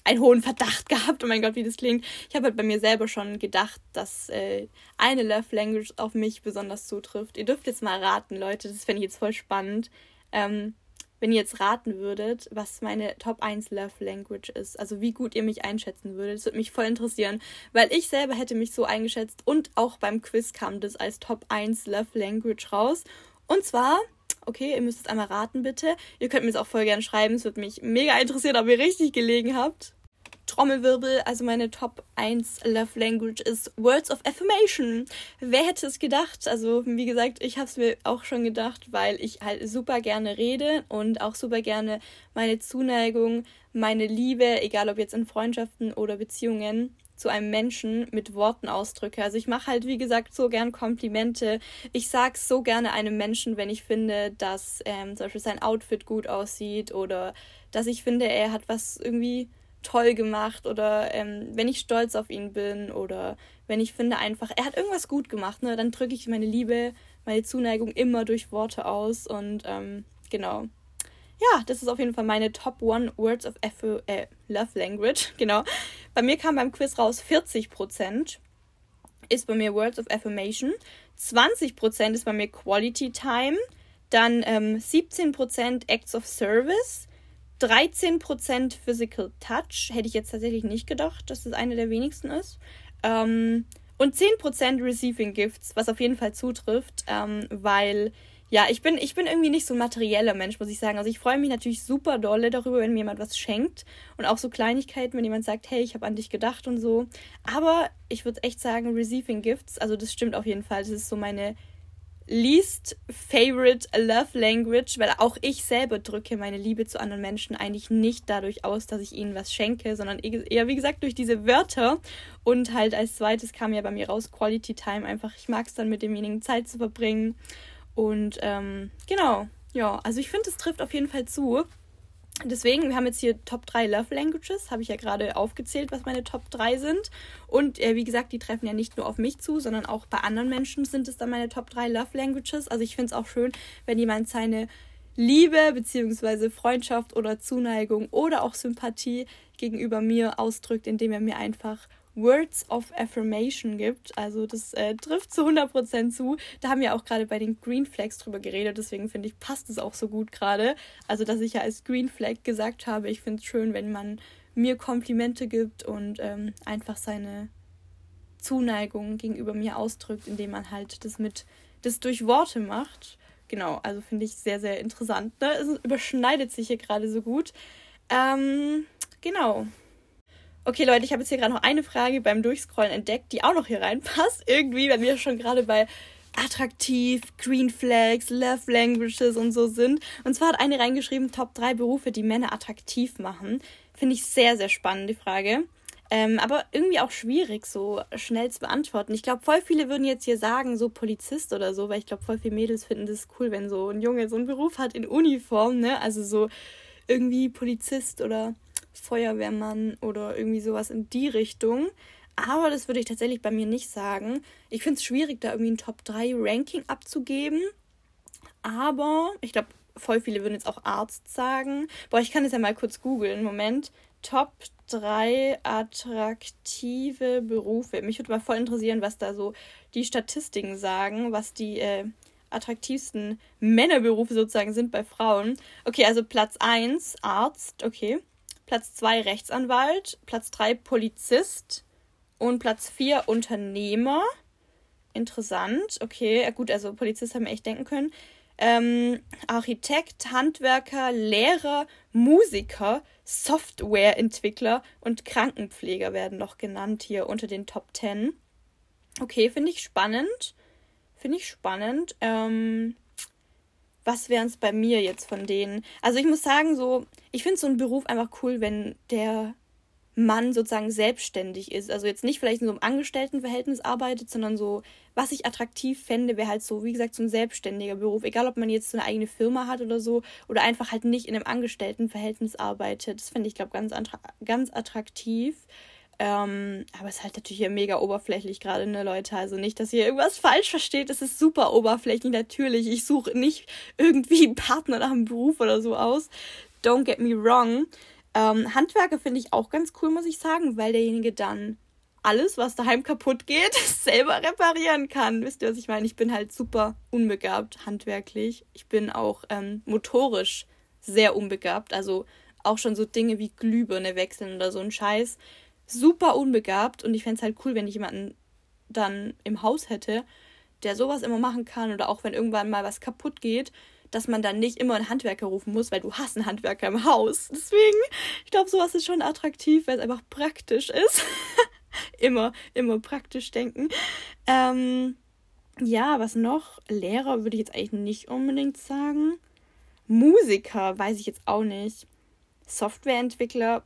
einen hohen Verdacht gehabt. Oh mein Gott, wie das klingt. Ich habe halt bei mir selber schon gedacht, dass äh, eine Love Language auf mich besonders zutrifft. Ihr dürft jetzt mal raten, Leute. Das fände ich jetzt voll spannend. Ähm, wenn ihr jetzt raten würdet, was meine Top 1 Love Language ist, also wie gut ihr mich einschätzen würdet, das würde mich voll interessieren, weil ich selber hätte mich so eingeschätzt und auch beim Quiz kam das als Top 1 Love Language raus. Und zwar, okay, ihr müsst es einmal raten bitte. Ihr könnt mir es auch voll gerne schreiben, es würde mich mega interessieren, ob ihr richtig gelegen habt. Trommelwirbel, also meine Top 1 Love Language ist Words of Affirmation. Wer hätte es gedacht? Also, wie gesagt, ich habe es mir auch schon gedacht, weil ich halt super gerne rede und auch super gerne meine Zuneigung, meine Liebe, egal ob jetzt in Freundschaften oder Beziehungen, zu einem Menschen mit Worten ausdrücke. Also ich mache halt, wie gesagt, so gern Komplimente. Ich sage so gerne einem Menschen, wenn ich finde, dass ähm, zum Beispiel sein Outfit gut aussieht oder dass ich finde, er hat was irgendwie toll gemacht oder ähm, wenn ich stolz auf ihn bin oder wenn ich finde einfach, er hat irgendwas gut gemacht, ne, dann drücke ich meine Liebe, meine Zuneigung immer durch Worte aus und ähm, genau. Ja, das ist auf jeden Fall meine Top One Words of Affo äh, Love Language. Genau. Bei mir kam beim Quiz raus 40% ist bei mir Words of Affirmation, 20% ist bei mir Quality Time, dann ähm, 17% Acts of Service, 13% Physical Touch. Hätte ich jetzt tatsächlich nicht gedacht, dass das eine der wenigsten ist. Ähm, und 10% Receiving Gifts, was auf jeden Fall zutrifft, ähm, weil ja, ich bin, ich bin irgendwie nicht so ein materieller Mensch, muss ich sagen. Also ich freue mich natürlich super dolle darüber, wenn mir jemand was schenkt. Und auch so Kleinigkeiten, wenn jemand sagt, hey, ich habe an dich gedacht und so. Aber ich würde echt sagen, Receiving Gifts, also das stimmt auf jeden Fall. Das ist so meine least favorite love language, weil auch ich selber drücke meine Liebe zu anderen Menschen eigentlich nicht dadurch aus, dass ich ihnen was schenke, sondern eher, wie gesagt, durch diese Wörter. Und halt als zweites kam ja bei mir raus Quality Time. Einfach, ich mag es dann mit demjenigen Zeit zu verbringen. Und ähm, genau, ja, also ich finde, es trifft auf jeden Fall zu. Deswegen, wir haben jetzt hier Top 3 Love Languages, habe ich ja gerade aufgezählt, was meine Top 3 sind. Und äh, wie gesagt, die treffen ja nicht nur auf mich zu, sondern auch bei anderen Menschen sind es dann meine Top 3 Love Languages. Also ich finde es auch schön, wenn jemand seine Liebe bzw. Freundschaft oder Zuneigung oder auch Sympathie gegenüber mir ausdrückt, indem er mir einfach Words of Affirmation gibt. Also das äh, trifft zu 100% zu. Da haben wir auch gerade bei den Green Flags drüber geredet, deswegen finde ich, passt es auch so gut gerade. Also, dass ich ja als Green Flag gesagt habe, ich finde es schön, wenn man mir Komplimente gibt und ähm, einfach seine Zuneigung gegenüber mir ausdrückt, indem man halt das mit, das durch Worte macht. Genau, also finde ich sehr, sehr interessant. Ne? Es überschneidet sich hier gerade so gut. Ähm, genau. Okay, Leute, ich habe jetzt hier gerade noch eine Frage beim Durchscrollen entdeckt, die auch noch hier reinpasst. Irgendwie, wenn wir schon gerade bei attraktiv, Green Flags, Love Languages und so sind. Und zwar hat eine reingeschrieben, Top 3 Berufe, die Männer attraktiv machen. Finde ich sehr, sehr spannend, die Frage. Ähm, aber irgendwie auch schwierig, so schnell zu beantworten. Ich glaube, voll viele würden jetzt hier sagen, so Polizist oder so, weil ich glaube, voll viele Mädels finden das cool, wenn so ein Junge so einen Beruf hat in Uniform, ne? Also so irgendwie Polizist oder Feuerwehrmann oder irgendwie sowas in die Richtung. Aber das würde ich tatsächlich bei mir nicht sagen. Ich finde es schwierig, da irgendwie ein Top 3 Ranking abzugeben. Aber ich glaube, voll viele würden jetzt auch Arzt sagen. Boah, ich kann das ja mal kurz googeln. Moment. Top 3 attraktive Berufe. Mich würde mal voll interessieren, was da so die Statistiken sagen, was die äh, attraktivsten Männerberufe sozusagen sind bei Frauen. Okay, also Platz 1 Arzt, okay. Platz 2 Rechtsanwalt, Platz 3 Polizist und Platz 4 Unternehmer. Interessant, okay, gut, also Polizist haben wir echt denken können. Ähm, Architekt, Handwerker, Lehrer, Musiker, Softwareentwickler und Krankenpfleger werden noch genannt hier unter den Top 10. Okay, finde ich spannend. Finde ich spannend. Ähm, was wären es bei mir jetzt von denen? Also ich muss sagen, so, ich finde so einen Beruf einfach cool, wenn der Mann sozusagen selbstständig ist. Also jetzt nicht vielleicht in so einem Angestelltenverhältnis arbeitet, sondern so, was ich attraktiv fände, wäre halt so, wie gesagt, so ein selbstständiger Beruf. Egal, ob man jetzt so eine eigene Firma hat oder so, oder einfach halt nicht in einem Angestelltenverhältnis arbeitet. Das fände ich, glaube ganz, ganz attraktiv. Ähm, aber es ist halt natürlich hier mega oberflächlich gerade, ne, Leute. Also nicht, dass ihr irgendwas falsch versteht. Es ist super oberflächlich, natürlich. Ich suche nicht irgendwie einen Partner nach einem Beruf oder so aus. Don't get me wrong. Ähm, Handwerker finde ich auch ganz cool, muss ich sagen, weil derjenige dann alles, was daheim kaputt geht, selber reparieren kann. Wisst ihr, was ich meine? Ich bin halt super unbegabt handwerklich. Ich bin auch ähm, motorisch sehr unbegabt. Also auch schon so Dinge wie Glühbirne wechseln oder so ein Scheiß. Super unbegabt. Und ich fände es halt cool, wenn ich jemanden dann im Haus hätte, der sowas immer machen kann. Oder auch wenn irgendwann mal was kaputt geht, dass man dann nicht immer einen Handwerker rufen muss, weil du hast einen Handwerker im Haus. Deswegen, ich glaube, sowas ist schon attraktiv, weil es einfach praktisch ist. immer, immer praktisch denken. Ähm, ja, was noch? Lehrer würde ich jetzt eigentlich nicht unbedingt sagen. Musiker weiß ich jetzt auch nicht. Softwareentwickler,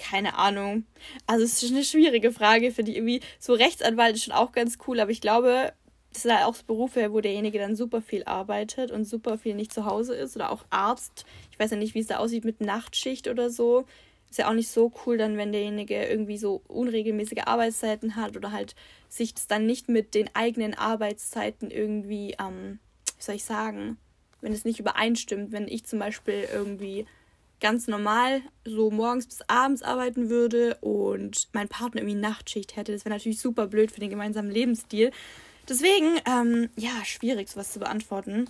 keine Ahnung. Also es ist eine schwierige Frage, für die irgendwie so Rechtsanwalt ist schon auch ganz cool, aber ich glaube, das sind halt auch Berufe, wo derjenige dann super viel arbeitet und super viel nicht zu Hause ist oder auch Arzt. Ich weiß ja nicht, wie es da aussieht mit Nachtschicht oder so. Ist ja auch nicht so cool dann, wenn derjenige irgendwie so unregelmäßige Arbeitszeiten hat oder halt sich das dann nicht mit den eigenen Arbeitszeiten irgendwie, ähm, wie soll ich sagen, wenn es nicht übereinstimmt. Wenn ich zum Beispiel irgendwie ganz normal so morgens bis abends arbeiten würde und mein Partner irgendwie Nachtschicht hätte, das wäre natürlich super blöd für den gemeinsamen Lebensstil. Deswegen, ähm, ja, schwierig, sowas zu beantworten.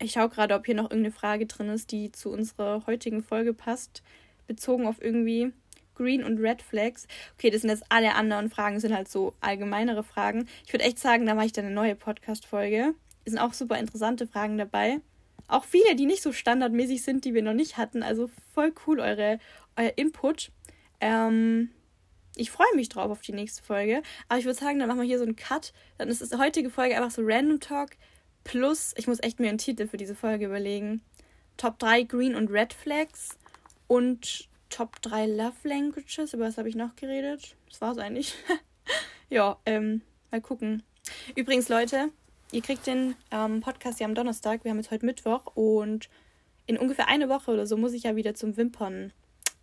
Ich schaue gerade, ob hier noch irgendeine Frage drin ist, die zu unserer heutigen Folge passt bezogen auf irgendwie Green und Red Flags. Okay, das sind jetzt alle anderen Fragen, sind halt so allgemeinere Fragen. Ich würde echt sagen, da mache ich dann eine neue Podcast-Folge. Es sind auch super interessante Fragen dabei. Auch viele, die nicht so standardmäßig sind, die wir noch nicht hatten. Also voll cool, eure, euer Input. Ähm, ich freue mich drauf auf die nächste Folge. Aber ich würde sagen, dann machen wir hier so einen Cut. Dann ist die heutige Folge einfach so Random Talk. Plus, ich muss echt mir einen Titel für diese Folge überlegen. Top 3 Green und Red Flags und Top 3 Love Languages. Über was habe ich noch geredet? Das war es eigentlich. ja, ähm, mal gucken. Übrigens, Leute, ihr kriegt den ähm, Podcast ja am Donnerstag. Wir haben jetzt heute Mittwoch und in ungefähr eine Woche oder so muss ich ja wieder zum Wimpern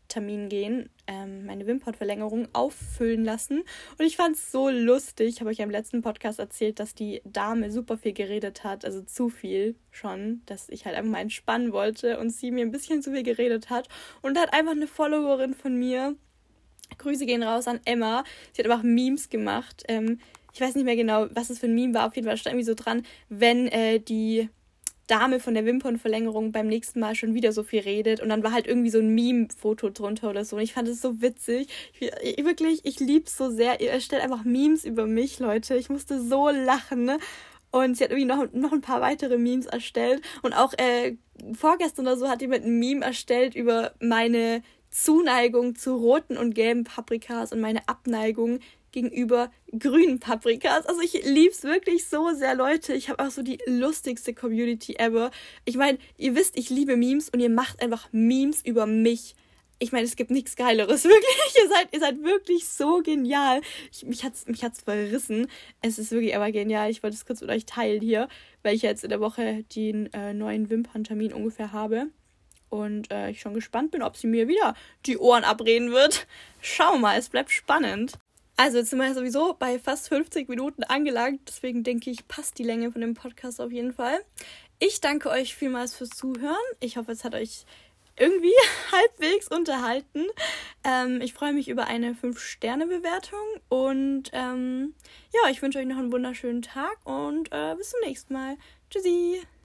Termin gehen, ähm, meine Wimpernverlängerung auffüllen lassen. Und ich fand es so lustig. Ich habe euch ja im letzten Podcast erzählt, dass die Dame super viel geredet hat, also zu viel schon, dass ich halt einfach mal entspannen wollte und sie mir ein bisschen zu viel geredet hat. Und da hat einfach eine Followerin von mir, Grüße gehen raus an Emma, sie hat einfach Memes gemacht. Ähm, ich weiß nicht mehr genau, was es für ein Meme war. Auf jeden Fall stand irgendwie so dran, wenn äh, die Dame von der Wimpernverlängerung beim nächsten Mal schon wieder so viel redet. Und dann war halt irgendwie so ein Meme-Foto drunter oder so. Und ich fand es so witzig. Ich, ich, wirklich, ich lieb's so sehr. Ihr erstellt einfach Memes über mich, Leute. Ich musste so lachen, ne? Und sie hat irgendwie noch, noch ein paar weitere Memes erstellt. Und auch äh, vorgestern oder so hat jemand ein Meme erstellt über meine Zuneigung zu roten und gelben Paprikas und meine Abneigung gegenüber grünen Paprikas. Also ich lieb's wirklich so sehr, Leute. Ich habe auch so die lustigste Community ever. Ich meine, ihr wisst, ich liebe Memes und ihr macht einfach Memes über mich. Ich meine, es gibt nichts Geileres, wirklich. Ihr seid, ihr seid wirklich so genial. Ich, mich hat's, mich hat's verrissen. Es ist wirklich aber genial. Ich wollte es kurz mit euch teilen hier, weil ich jetzt in der Woche den äh, neuen Wimperntermin ungefähr habe. Und äh, ich schon gespannt bin, ob sie mir wieder die Ohren abreden wird. Schau mal, es bleibt spannend. Also jetzt sind wir sowieso bei fast 50 Minuten angelangt, deswegen denke ich, passt die Länge von dem Podcast auf jeden Fall. Ich danke euch vielmals fürs Zuhören. Ich hoffe, es hat euch irgendwie halbwegs unterhalten. Ähm, ich freue mich über eine 5-Sterne-Bewertung und ähm, ja, ich wünsche euch noch einen wunderschönen Tag und äh, bis zum nächsten Mal. Tschüssi!